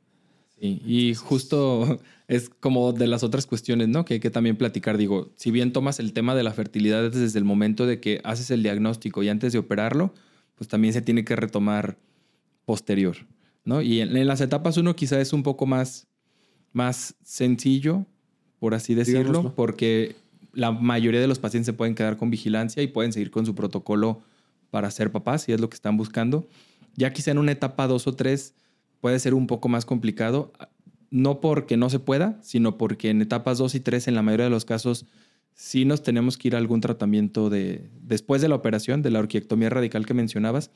Sí, y justo es como de las otras cuestiones, ¿no? Que hay que también platicar. Digo, si bien tomas el tema de la fertilidad desde el momento de que haces el diagnóstico y antes de operarlo, pues también se tiene que retomar posterior. ¿no? Y en, las etapas uno quizá es un poco más, más sencillo, por así decirlo, porque la mayoría de los pacientes se pueden quedar con vigilancia y pueden seguir con su protocolo para ser papás, si es lo que están buscando. Ya quizá en una etapa dos o tres puede ser un poco más complicado, no porque no se pueda, sino porque en etapas dos y tres, en la mayoría de los casos, sí nos tenemos que ir a algún tratamiento de, después de la operación, de la orquiectomía radical que mencionabas,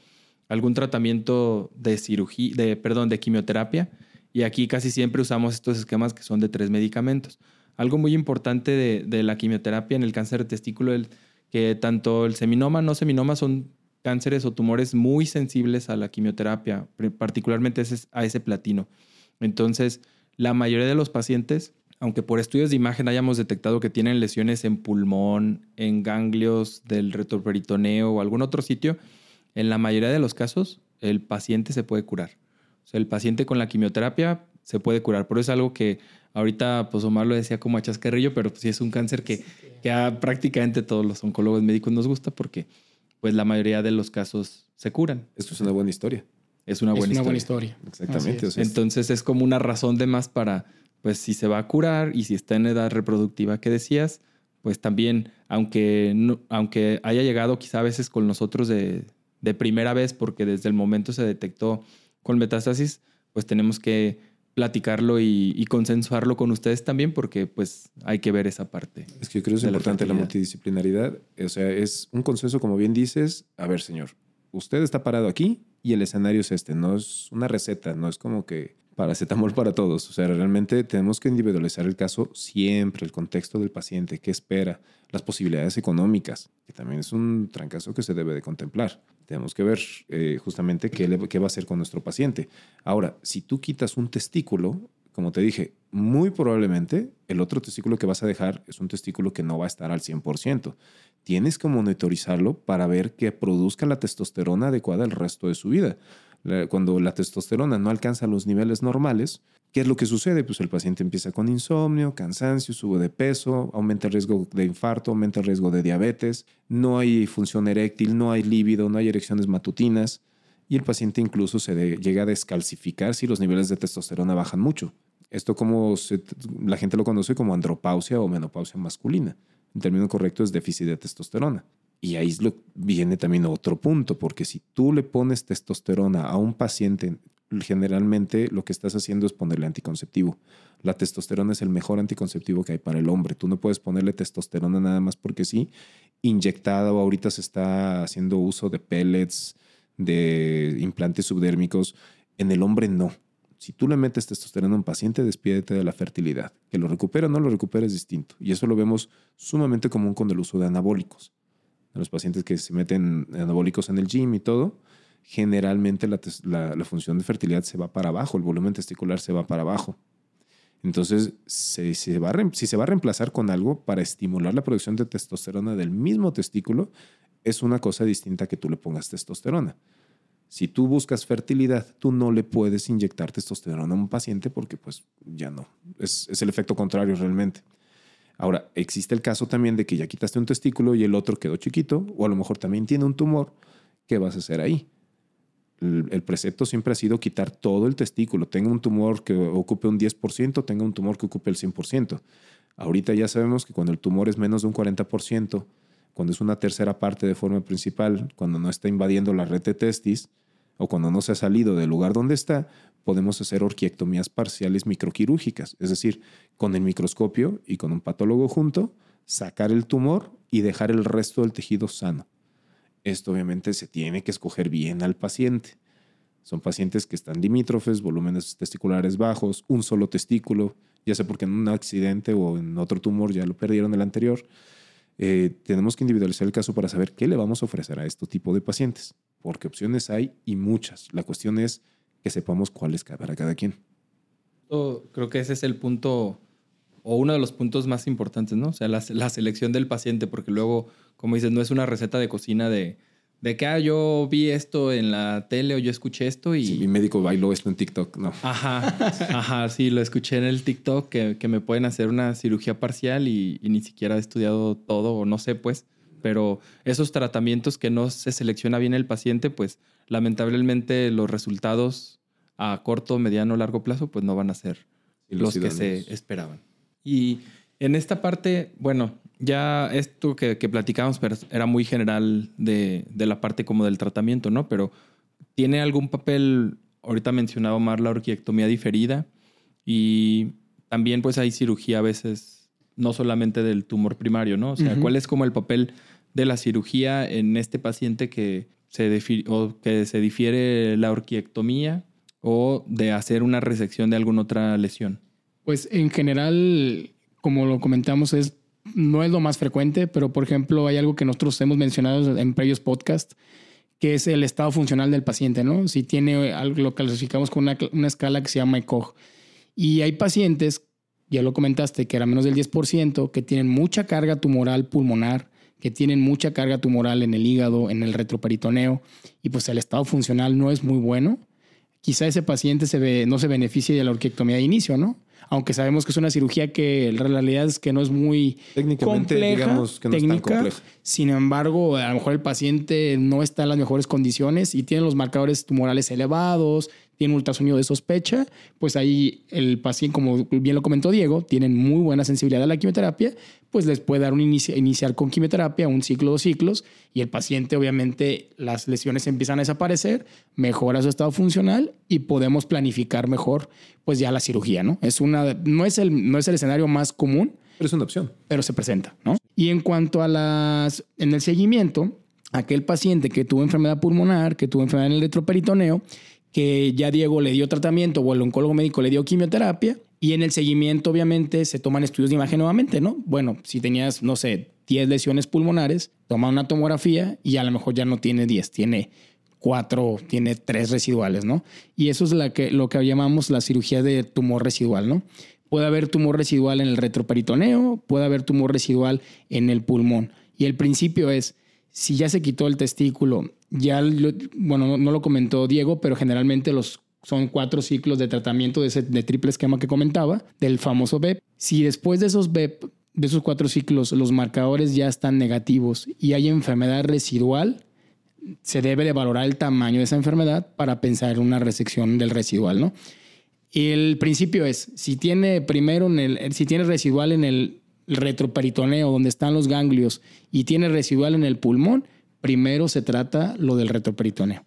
algún tratamiento de cirugía, de, perdón, de quimioterapia. Y aquí casi siempre usamos estos esquemas que son de tres medicamentos. Algo muy importante de, la quimioterapia en el cáncer de testículo es que tanto el seminoma, no seminoma son cánceres o tumores muy sensibles a la quimioterapia, particularmente a ese platino. Entonces, la mayoría de los pacientes, aunque por estudios de imagen hayamos detectado que tienen lesiones en pulmón, en ganglios del retroperitoneo o algún otro sitio, en la mayoría de los casos, el paciente se puede curar. O sea, el paciente con la quimioterapia se puede curar. Por eso es algo que ahorita, pues Omar lo decía como a chascarrillo, pero pues sí es un cáncer que, que a prácticamente todos los oncólogos médicos nos gusta porque pues la mayoría de los casos se curan. Esto es una buena historia. Es una, buena, una historia. buena, historia. Exactamente. Entonces es como una razón de más para, pues si se va a curar y si está en edad reproductiva que decías, pues también, aunque, aunque haya llegado quizá a veces con nosotros de, de primera vez porque desde el momento se detectó con metástasis, pues tenemos que platicarlo y, consensuarlo con ustedes también porque pues hay que ver esa parte. Es que yo creo que es importante la, multidisciplinaridad. O sea, es un consenso, como bien dices, a ver, señor, usted está parado aquí y el escenario es este, no es una receta, no es como que paracetamol para todos. O sea, realmente tenemos que individualizar el caso siempre, el contexto del paciente, qué espera, las posibilidades económicas, que también es un trancazo que se debe de contemplar. Tenemos que ver eh, justamente qué, qué va a hacer con nuestro paciente. Ahora, si tú quitas un testículo, como te dije, muy probablemente el otro testículo que vas a dejar es un testículo que no va a estar al 100%. Tienes que monitorizarlo para ver que produzca la testosterona adecuada el resto de su vida cuando la testosterona no alcanza los niveles normales, ¿qué es lo que sucede? Pues el paciente empieza con insomnio, cansancio, sube de peso, aumenta el riesgo de infarto, aumenta el riesgo de diabetes, no hay función eréctil, no hay líbido, no hay erecciones matutinas y el paciente incluso se llega a descalcificar si los niveles de testosterona bajan mucho. Esto como la gente lo conoce como andropausia o menopausia masculina. El término correcto es déficit de testosterona. Y ahí viene también otro punto, porque si tú le pones testosterona a un paciente, generalmente lo que estás haciendo es ponerle anticonceptivo. La testosterona es el mejor anticonceptivo que hay para el hombre. Tú no puedes ponerle testosterona nada más porque sí, inyectada o ahorita se está haciendo uso de pellets, de implantes subdérmicos. En el hombre no. Si tú le metes testosterona a un paciente, despídete de la fertilidad. Que lo recupera o no lo recupera es distinto. Y eso lo vemos sumamente común con el uso de anabólicos los pacientes que se meten anabólicos en el gym y todo, generalmente la, función de fertilidad se va para abajo, el volumen testicular se va para abajo. Entonces, si se, va si se va a reemplazar con algo para estimular la producción de testosterona del mismo testículo, es una cosa distinta que tú le pongas testosterona. Si tú buscas fertilidad, tú no le puedes inyectar testosterona a un paciente porque pues ya no. Es, es el efecto contrario realmente. Ahora, existe el caso también de que ya quitaste un testículo y el otro quedó chiquito, o a lo mejor también tiene un tumor. ¿Qué vas a hacer ahí? El, precepto siempre ha sido quitar todo el testículo. Tenga un tumor que ocupe un 10%, tenga un tumor que ocupe el 100%. Ahorita ya sabemos que cuando el tumor es menos de un 40%, cuando es una tercera parte de forma principal, cuando no está invadiendo la red de testis o cuando no se ha salido del lugar donde está, podemos hacer orquiectomías parciales microquirúrgicas, es decir, con el microscopio y con un patólogo junto, sacar el tumor y dejar el resto del tejido sano. Esto obviamente se tiene que escoger bien al paciente. Son pacientes que están limítrofes, volúmenes testiculares bajos, un solo testículo, ya sea porque en un accidente o en otro tumor ya lo perdieron el anterior. Eh, tenemos que individualizar el caso para saber qué le vamos a ofrecer a este tipo de pacientes, porque opciones hay y muchas. La cuestión es que sepamos cuáles para cada quien. Creo que ese es el punto o uno de los puntos más importantes, ¿no? O sea, la, la selección del paciente, porque luego como dices, no es una receta de cocina de, de que ah, yo vi esto en la tele o yo escuché esto y... mi médico bailó esto en TikTok, no. Ajá, ajá, sí, lo escuché en el TikTok que, que me pueden hacer una cirugía parcial y, ni siquiera he estudiado todo o no sé, pues. Pero esos tratamientos que no se selecciona bien el paciente, pues lamentablemente los resultados a corto, mediano, largo plazo, pues no van a ser los que se esperaban. Y en esta parte, bueno, ya esto que, platicábamos era muy general de, la parte como del tratamiento, ¿no? Pero tiene algún papel, ahorita mencionaba Omar la orquiectomía diferida y también pues hay cirugía a veces, no solamente del tumor primario, ¿no? O sea, ¿cuál es como el papel de la cirugía en este paciente que se, o que se difiere la orquiectomía o de hacer una resección de alguna otra lesión? Pues en general, como lo comentamos, es no es lo más frecuente, pero por ejemplo hay algo que nosotros hemos mencionado en previos podcasts, que es el estado funcional del paciente, ¿no? Si tiene algo, lo clasificamos con una, escala que se llama ECOG. Y hay pacientes, ya lo comentaste, que era menos del 10%, que tienen mucha carga tumoral pulmonar, que tienen mucha carga tumoral en el hígado, en el retroperitoneo, y pues el estado funcional no es muy bueno. Quizá ese paciente se ve, no se beneficie de la orquiectomía de inicio, ¿no? aunque sabemos que es una cirugía que la realidad es que no es muy técnicamente digamos que no técnica, es tan compleja. Sin embargo, a lo mejor el paciente no está en las mejores condiciones y tiene los marcadores tumorales elevados, tiene ultrasonido de sospecha, pues ahí el paciente, como bien lo comentó Diego, tienen muy buena sensibilidad a la quimioterapia, pues les puede dar un iniciar con quimioterapia, un ciclo, dos ciclos, y el paciente obviamente las lesiones empiezan a desaparecer, mejora su estado funcional y podemos planificar mejor pues ya la cirugía, ¿no? Es una, no es el, no es el escenario más común. Pero es una opción. Pero se presenta, ¿no? Y en cuanto a las, en el seguimiento, aquel paciente que tuvo enfermedad pulmonar, que tuvo enfermedad en el retroperitoneo, que ya Diego le dio tratamiento o el oncólogo médico le dio quimioterapia y en el seguimiento obviamente se toman estudios de imagen nuevamente, ¿no? Bueno, si tenías, no sé, 10 lesiones pulmonares, toma una tomografía y a lo mejor ya no tiene 10, tiene 4, tiene 3 residuales, ¿no? Y eso es la que, lo que llamamos la cirugía de tumor residual, ¿no? Puede haber tumor residual en el retroperitoneo, puede haber tumor residual en el pulmón. Y el principio es, si ya se quitó el testículo ya, bueno, no, lo comentó Diego, pero generalmente los son cuatro ciclos de tratamiento de, ese, de triple esquema que comentaba, del famoso BEP. Si después de esos BEP, de esos cuatro ciclos, los marcadores ya están negativos y hay enfermedad residual, se debe de valorar el tamaño de esa enfermedad para pensar en una resección del residual, ¿no? El principio es, si tiene primero, en el, si tiene residual en el retroperitoneo, donde están los ganglios, y tiene residual en el pulmón, primero se trata lo del retroperitoneo.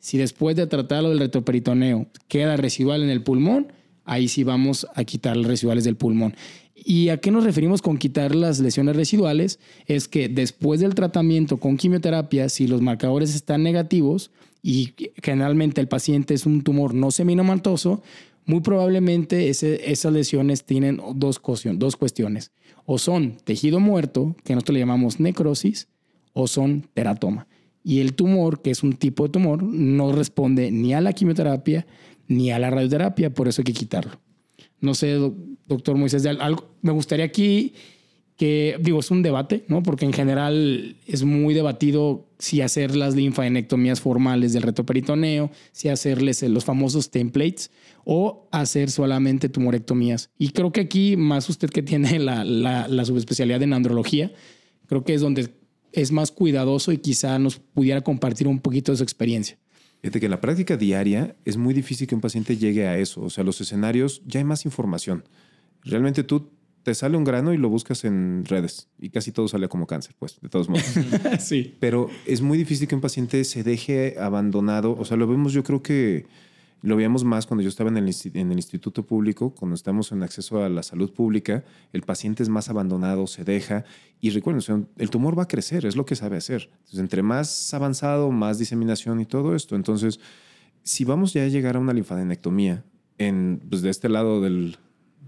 Si después de tratar lo del retroperitoneo queda residual en el pulmón, ahí sí vamos a quitar los residuales del pulmón. ¿Y a qué nos referimos con quitar las lesiones residuales? Es que después del tratamiento con quimioterapia, si los marcadores están negativos y generalmente el paciente es un tumor no seminomatoso, muy probablemente esas lesiones tienen dos, dos cuestiones. O son tejido muerto, que nosotros le llamamos necrosis, o son teratoma. Y el tumor, que es un tipo de tumor, no responde ni a la quimioterapia ni a la radioterapia, por eso hay que quitarlo. No sé, doctor Moisés, algo, me gustaría aquí que digo, es un debate, ¿no? Porque en general es muy debatido si hacer las linfadenectomías formales del retroperitoneo, si hacerles los famosos templates o hacer solamente tumorectomías. Y creo que aquí, más usted que tiene la, la, la subespecialidad en andrología, creo que es donde es más cuidadoso y quizá nos pudiera compartir un poquito de su experiencia. Fíjate que en la práctica diaria es muy difícil que un paciente llegue a eso. O sea, los escenarios ya hay más información. Realmente tú te sale un grano y lo buscas en redes y casi todo sale como cáncer, pues, de todos modos. sí. Pero es muy difícil que un paciente se deje abandonado. O sea, lo vemos, yo creo que lo veíamos más cuando yo estaba en el, en el instituto público, cuando estamos en acceso a la salud pública, el paciente es más abandonado, se deja. Y recuerden, el tumor va a crecer, es lo que sabe hacer. Entonces, entre más avanzado, más diseminación y todo esto. Entonces, si vamos ya a llegar a una linfadenectomía en, pues, de este lado del,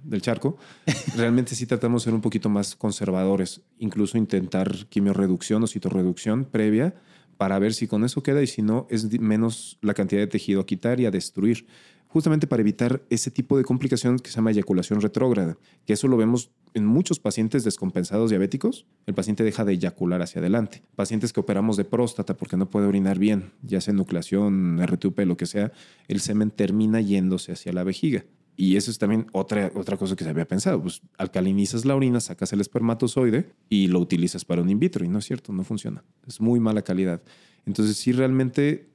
del charco, realmente sí tratamos de ser un poquito más conservadores, incluso intentar quimiorreducción o citorreducción previa para ver si con eso queda y si no, es menos la cantidad de tejido a quitar y a destruir, justamente para evitar ese tipo de complicación que se llama eyaculación retrógrada, que eso lo vemos en muchos pacientes descompensados diabéticos, el paciente deja de eyacular hacia adelante. Pacientes que operamos de próstata porque no puede orinar bien, ya sea nucleación, RTUP, lo que sea, el semen termina yéndose hacia la vejiga. Y eso es también otra, otra cosa que se había pensado. Pues alcalinizas la orina, sacas el espermatozoide y lo utilizas para un in vitro. Y no es cierto, no funciona. Es muy mala calidad. Entonces, sí, realmente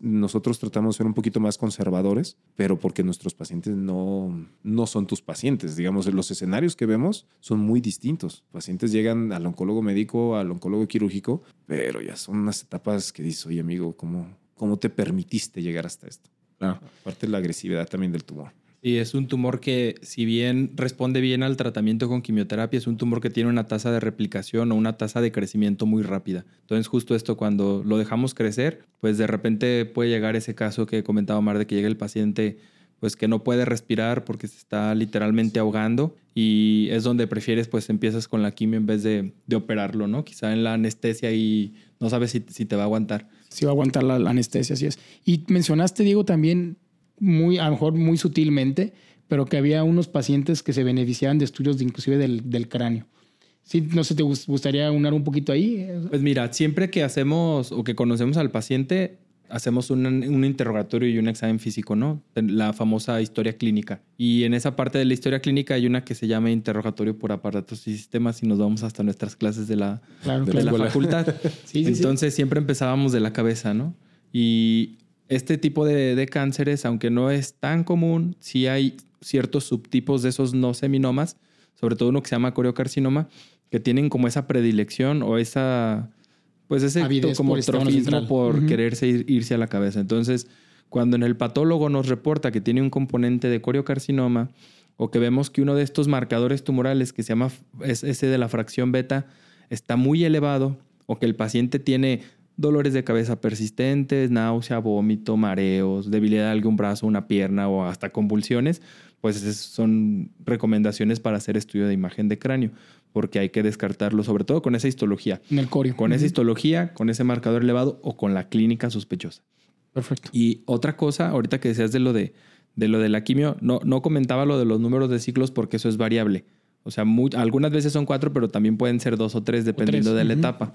nosotros tratamos de ser un poquito más conservadores, pero porque nuestros pacientes no, no son tus pacientes. Digamos, los escenarios que vemos son muy distintos. Pacientes llegan al oncólogo médico, al oncólogo quirúrgico, pero ya son unas etapas que dices, oye amigo, ¿cómo, cómo te permitiste llegar hasta esto? Aparte de la agresividad también del tumor. Y es un tumor que, si bien responde bien al tratamiento con quimioterapia, es un tumor que tiene una tasa de replicación o una tasa de crecimiento muy rápida. Entonces, justo esto, cuando lo dejamos crecer, pues de repente puede llegar ese caso que comentaba Mar de que llega el paciente pues que no puede respirar porque se está literalmente ahogando y es donde prefieres pues empiezas con la quimio en vez de, operarlo, ¿no? Quizá en la anestesia y no sabes si, te va a aguantar. Si va a aguantar la, la anestesia, así es. Y mencionaste, Diego, también muy, a lo mejor muy sutilmente, pero que había unos pacientes que se beneficiaban de estudios de, inclusive del, del cráneo. Sí, no sé, ¿te gustaría unar un poquito ahí? Pues mira, siempre que hacemos o que conocemos al paciente, hacemos un, un, interrogatorio y un examen físico, ¿no? La famosa historia clínica. Y en esa parte de la historia clínica hay una que se llama interrogatorio por aparatos y sistemas y nos vamos hasta nuestras clases de la, de la facultad. sí, Entonces siempre empezábamos de la cabeza, ¿no? Y este tipo de, cánceres, aunque no es tan común, sí hay ciertos subtipos de esos no seminomas, sobre todo uno que se llama coriocarcinoma, que tienen como esa predilección o esa, pues ese como por trofismo por quererse irse a la cabeza. Entonces, cuando en el patólogo nos reporta que tiene un componente de coriocarcinoma o que vemos que uno de estos marcadores tumorales que se llama ese de la fracción beta está muy elevado o que el paciente tiene dolores de cabeza persistentes, náusea, vómito, mareos, debilidad de algún brazo, una pierna o hasta convulsiones, pues son recomendaciones para hacer estudio de imagen de cráneo, porque hay que descartarlo, sobre todo con esa histología. En el corio. Con esa histología, con ese marcador elevado o con la clínica sospechosa. Perfecto. Y otra cosa, ahorita que decías de lo de, de lo de la quimio, no, no comentaba lo de los números de ciclos porque eso es variable. O sea, algunas veces son cuatro, pero también pueden ser dos o tres dependiendo de la etapa.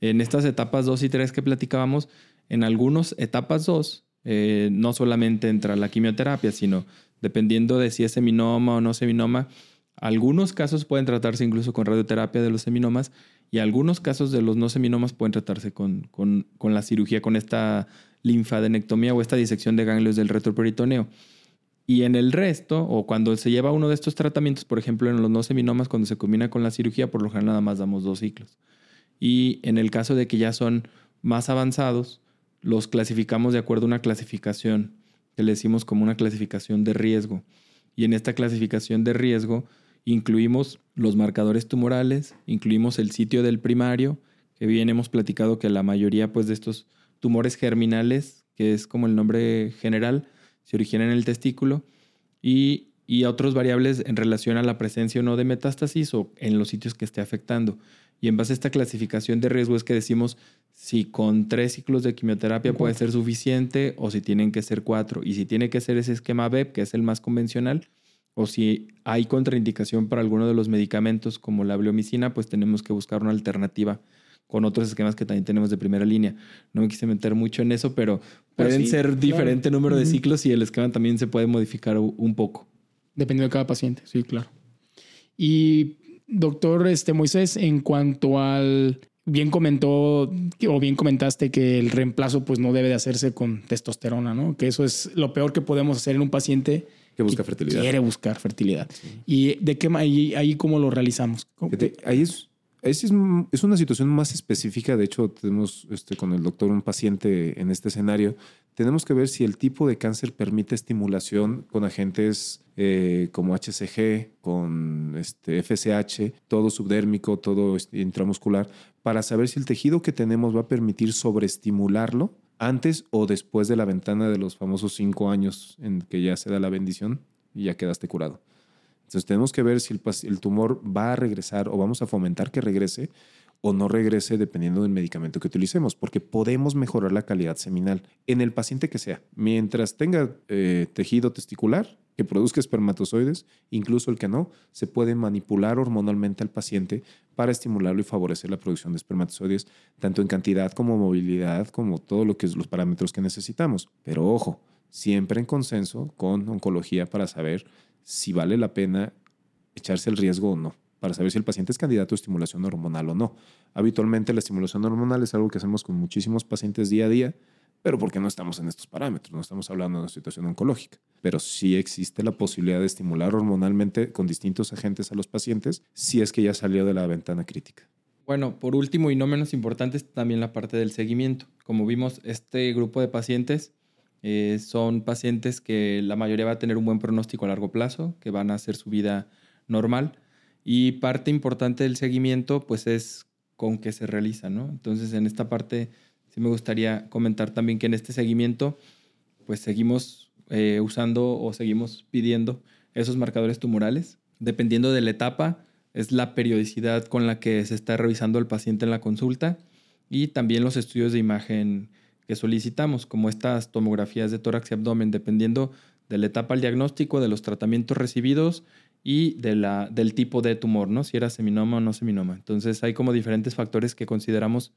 En estas etapas 2 y 3 que platicábamos, en algunas etapas 2, eh, no solamente entra la quimioterapia, sino dependiendo de si es seminoma o no seminoma, algunos casos pueden tratarse incluso con radioterapia de los seminomas y algunos casos de los no seminomas pueden tratarse con, con, con la cirugía, con esta linfadenectomía o esta disección de ganglios del retroperitoneo. Y en el resto, o cuando se lleva uno de estos tratamientos, por ejemplo en los no seminomas, cuando se combina con la cirugía, por lo general nada más damos dos ciclos y en el caso de que ya son más avanzados, los clasificamos de acuerdo a una clasificación que le decimos como una clasificación de riesgo. Y en esta clasificación de riesgo incluimos los marcadores tumorales, incluimos el sitio del primario, que bien hemos platicado que la mayoría pues, de estos tumores germinales, que es como el nombre general, se originan en el testículo, y, y otros variables en relación a la presencia o no de metástasis o en los sitios que esté afectando. Y en base a esta clasificación de riesgo es que decimos si con tres ciclos de quimioterapia puede ser suficiente o si tienen que ser cuatro. Y si tiene que ser ese esquema BEP, que es el más convencional, o si hay contraindicación para alguno de los medicamentos como la bleomicina, pues tenemos que buscar una alternativa con otros esquemas que también tenemos de primera línea. No me quise meter mucho en eso, pero, pueden ser diferente número de ciclos y el esquema también se puede modificar un poco. Dependiendo de cada paciente, sí, claro. Y doctor este, Moisés, en cuanto al bien comentó o bien comentaste que el reemplazo pues no debe de hacerse con testosterona, ¿no? Que eso es lo peor que podemos hacer en un paciente que busca fertilidad. Quiere buscar fertilidad. ¿Y de qué ahí, ahí cómo lo realizamos? Ahí es, es, es, una situación más específica. De hecho, tenemos este, con el doctor un paciente en este escenario. Tenemos que ver si el tipo de cáncer permite estimulación con agentes eh, como HCG, con este, FSH, todo subdérmico, todo este, intramuscular, para saber si el tejido que tenemos va a permitir sobreestimularlo antes o después de la ventana de los famosos cinco años en que ya se da la bendición y ya quedaste curado. Entonces tenemos que ver si el, tumor va a regresar o vamos a fomentar que regrese o no regrese dependiendo del medicamento que utilicemos, porque podemos mejorar la calidad seminal en el paciente que sea. Mientras tenga eh, tejido testicular que produzca espermatozoides, incluso el que no, se puede manipular hormonalmente al paciente para estimularlo y favorecer la producción de espermatozoides, tanto en cantidad como movilidad, como todo lo que es los parámetros que necesitamos. Pero ojo, siempre en consenso con oncología para saber si vale la pena echarse el riesgo o no para saber si el paciente es candidato a estimulación hormonal o no. Habitualmente la estimulación hormonal es algo que hacemos con muchísimos pacientes día a día, pero porque no estamos en estos parámetros, no estamos hablando de una situación oncológica. Pero sí existe la posibilidad de estimular hormonalmente con distintos agentes a los pacientes si es que ya salió de la ventana crítica. Bueno, por último y no menos importante es también la parte del seguimiento. Como vimos, este grupo de pacientes eh, son pacientes que la mayoría va a tener un buen pronóstico a largo plazo, que van a hacer su vida normal y parte importante del seguimiento pues es con qué se realiza, ¿no? Entonces en esta parte sí me gustaría comentar también que en este seguimiento, pues seguimos eh, usando o seguimos pidiendo esos marcadores tumorales. Dependiendo de la etapa, es la periodicidad con la que se está revisando el paciente en la consulta y también los estudios de imagen que solicitamos, como estas tomografías de tórax y abdomen, dependiendo de la etapa al diagnóstico, de los tratamientos recibidos y de la, del tipo de tumor, ¿no? Si era seminoma o no seminoma. Entonces hay como diferentes factores que consideramos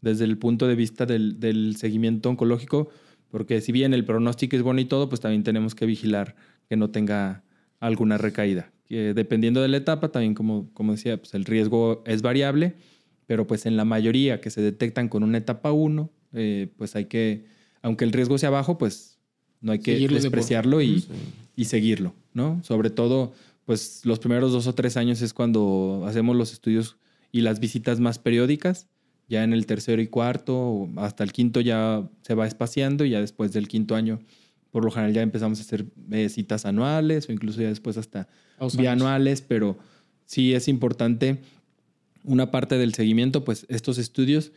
desde el punto de vista del, seguimiento oncológico, porque si bien el pronóstico es bueno y todo, pues también tenemos que vigilar que no tenga alguna recaída. Que dependiendo de la etapa, también como, como decía, pues el riesgo es variable, pero pues en la mayoría que se detectan con una etapa 1, eh, pues hay que, aunque el riesgo sea bajo, pues no hay que despreciarlo y, y, seguirlo, ¿no? Sobre todo, pues los primeros dos o tres años es cuando hacemos los estudios y las visitas más periódicas ya en el tercero y cuarto, hasta el quinto ya se va espaciando y ya después del quinto año, por lo general ya empezamos a hacer eh, citas anuales o incluso ya después hasta bianuales, pero sí es importante una parte del seguimiento, pues estos estudios.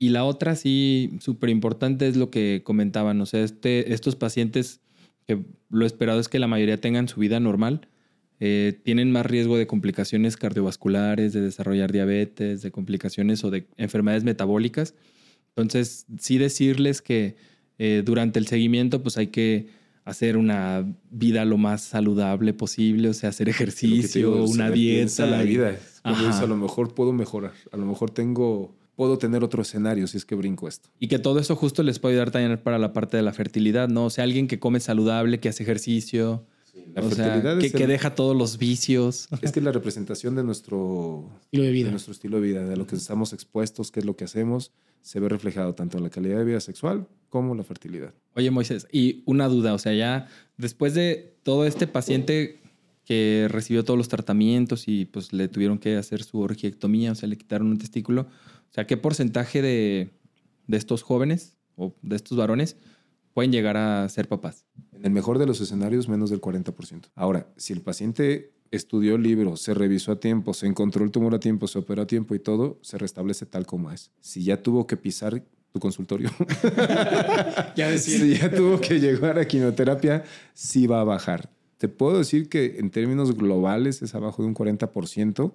Y la otra sí, súper importante es lo que comentaban, o sea, este, estos pacientes que lo esperado es que la mayoría tengan su vida normal, eh, tienen más riesgo de complicaciones cardiovasculares, de desarrollar diabetes, de complicaciones o de enfermedades metabólicas. Entonces, sí decirles que eh, durante el seguimiento, pues hay que hacer una vida lo más saludable posible, o sea, hacer ejercicio, una dieta. La vida. a lo mejor puedo mejorar, a lo mejor tengo, puedo tener otro escenario si es que brinco esto. Y que todo eso justo les puede ayudar también para la parte de la fertilidad, ¿no? O sea, alguien que come saludable, que hace ejercicio, la fertilidad que, deja todos los vicios. Es que es la representación de nuestro estilo de vida. nuestro estilo de vida, de lo que estamos expuestos, qué es lo que hacemos, se ve reflejado tanto en la calidad de vida sexual como la fertilidad. Oye, Moisés, y una duda, o sea, ya después de todo este paciente que recibió todos los tratamientos y pues le tuvieron que hacer su orgiectomía, o sea, le quitaron un testículo, o sea, ¿qué porcentaje de, de estos jóvenes o de estos varones pueden llegar a ser papás. En el mejor de los escenarios, menos del 40%. Ahora, si el paciente estudió el libro, se revisó a tiempo, se encontró el tumor a tiempo, se operó a tiempo y todo, se restablece tal como es. Si ya tuvo que pisar tu consultorio, ya si ya tuvo que llegar a quimioterapia, sí va a bajar. Te puedo decir que en términos globales es abajo de un 40%,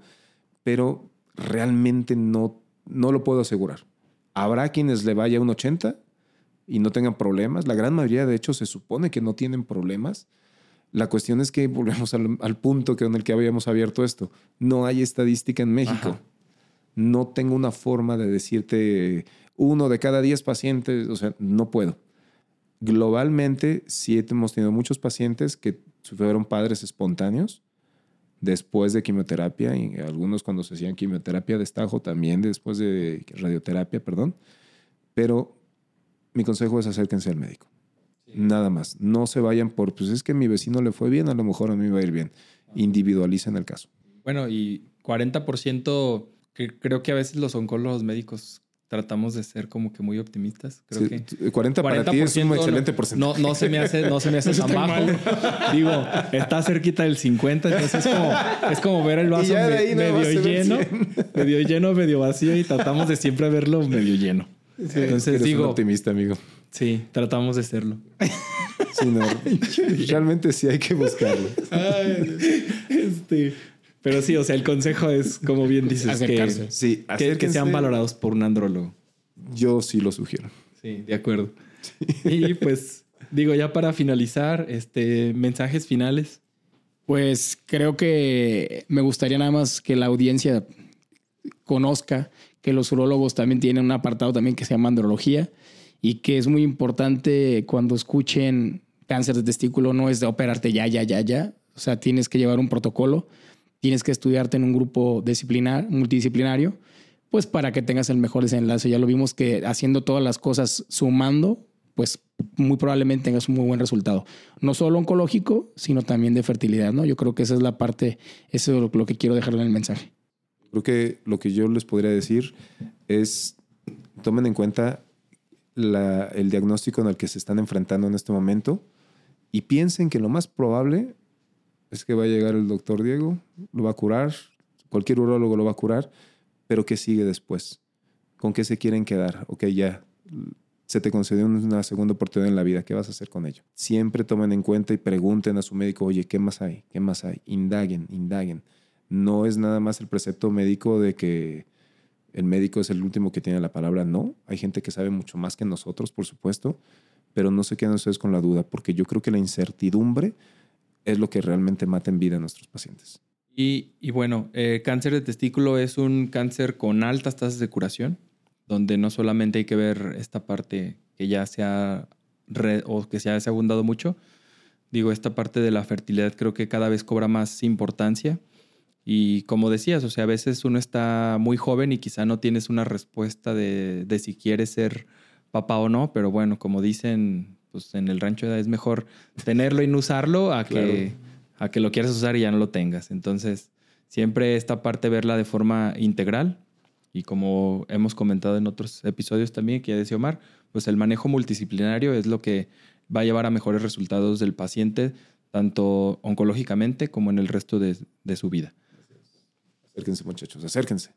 pero realmente no, no lo puedo asegurar. Habrá quienes le vaya a un 80 y no tengan problemas. La gran mayoría, de hecho, se supone que no tienen problemas. La cuestión es que volvemos al, al punto que en el que habíamos abierto esto. No hay estadística en México. Ajá. No tengo una forma de decirte uno de cada diez pacientes, o sea, no puedo. Globalmente, sí hemos tenido muchos pacientes que fueron padres espontáneos después de quimioterapia y algunos cuando se hacían quimioterapia de estajo también después de radioterapia, perdón. Pero mi consejo es acérquense al médico. Nada más. No se vayan por, pues es que a mi vecino le fue bien, a lo mejor a mí me va a ir bien. Individualicen el caso. Bueno, y 40% que creo que a veces los oncólogos médicos tratamos de ser como que muy optimistas. Creo Sí, que 40 para ti es un 40% excelente no- porcentaje. No, no se me hace, no se me hace tan bajo. Digo, está cerquita del 50, entonces es como, es como ver el vaso me- medio lleno, 100. medio lleno, medio vacío y tratamos de siempre verlo medio lleno. Entonces Eres un digo, optimista, amigo. sí, tratamos de serlo. Sí, no. Realmente sí hay que buscarlo. Este, pero sí, o sea, el consejo es, como bien dices, que. Sí, que, sean valorados por un andrólogo. Yo sí lo sugiero. Sí, de acuerdo. Y pues, digo, ya para finalizar, este, mensajes finales. Pues creo que me gustaría nada más que la audiencia conozca que los urólogos también tienen un apartado también que se llama andrología y que es muy importante cuando escuchen cáncer de testículo no es de operarte ya, ya, ya, ya. O sea, tienes que llevar un protocolo, tienes que estudiarte en un grupo disciplinar, multidisciplinario, pues para que tengas el mejor desenlace. Ya lo vimos que haciendo todas las cosas sumando, pues muy probablemente tengas un muy buen resultado. No solo oncológico, sino también de fertilidad, ¿no? Yo creo que esa es la parte, eso es lo, que quiero dejar en el mensaje. Creo que lo que yo les podría decir es, tomen en cuenta el diagnóstico en el que se están enfrentando en este momento y piensen que lo más probable es que va a llegar el doctor Diego, lo va a curar, cualquier urólogo lo va a curar, pero ¿qué sigue después? ¿Con qué se quieren quedar? Ok, ya se te concedió una segunda oportunidad en la vida, ¿qué vas a hacer con ello? Siempre tomen en cuenta y pregunten a su médico, oye, ¿qué más hay? ¿Qué más hay? Indaguen, indaguen. No es nada más el precepto médico de que el médico es el último que tiene la palabra, no. Hay gente que sabe mucho más que nosotros, por supuesto, pero no se queden ustedes con la duda, porque yo creo que la incertidumbre es lo que realmente mata en vida a nuestros pacientes. Y, y bueno, eh, cáncer de testículo es un cáncer con altas tasas de curación, donde no solamente hay que ver esta parte que ya se ha, o que se ha abundado mucho, digo, esta parte de la fertilidad creo que cada vez cobra más importancia. Y como decías, o sea, a veces uno está muy joven y quizá no tienes una respuesta de, de si quieres ser papá o no, pero bueno, como dicen, pues en el rancho es mejor tenerlo y no usarlo a que, a que lo quieras usar y ya no lo tengas. Entonces, siempre esta parte verla de forma integral y como hemos comentado en otros episodios también, que ya decía Omar, pues el manejo multidisciplinario es lo que va a llevar a mejores resultados del paciente, tanto oncológicamente como en el resto de, de su vida. Acérquense, muchachos, acérquense.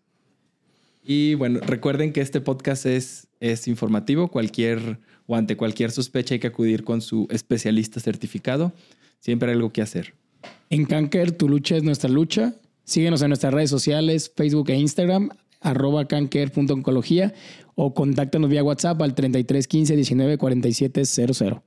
Y bueno, recuerden que este podcast es, es informativo. Cualquier o ante cualquier sospecha hay que acudir con su especialista certificado. Siempre hay algo que hacer. En Canker, tu lucha es nuestra lucha. Síguenos en nuestras redes sociales, Facebook e Instagram, arroba canker.oncología o contáctanos vía WhatsApp al 3315 19 47 00.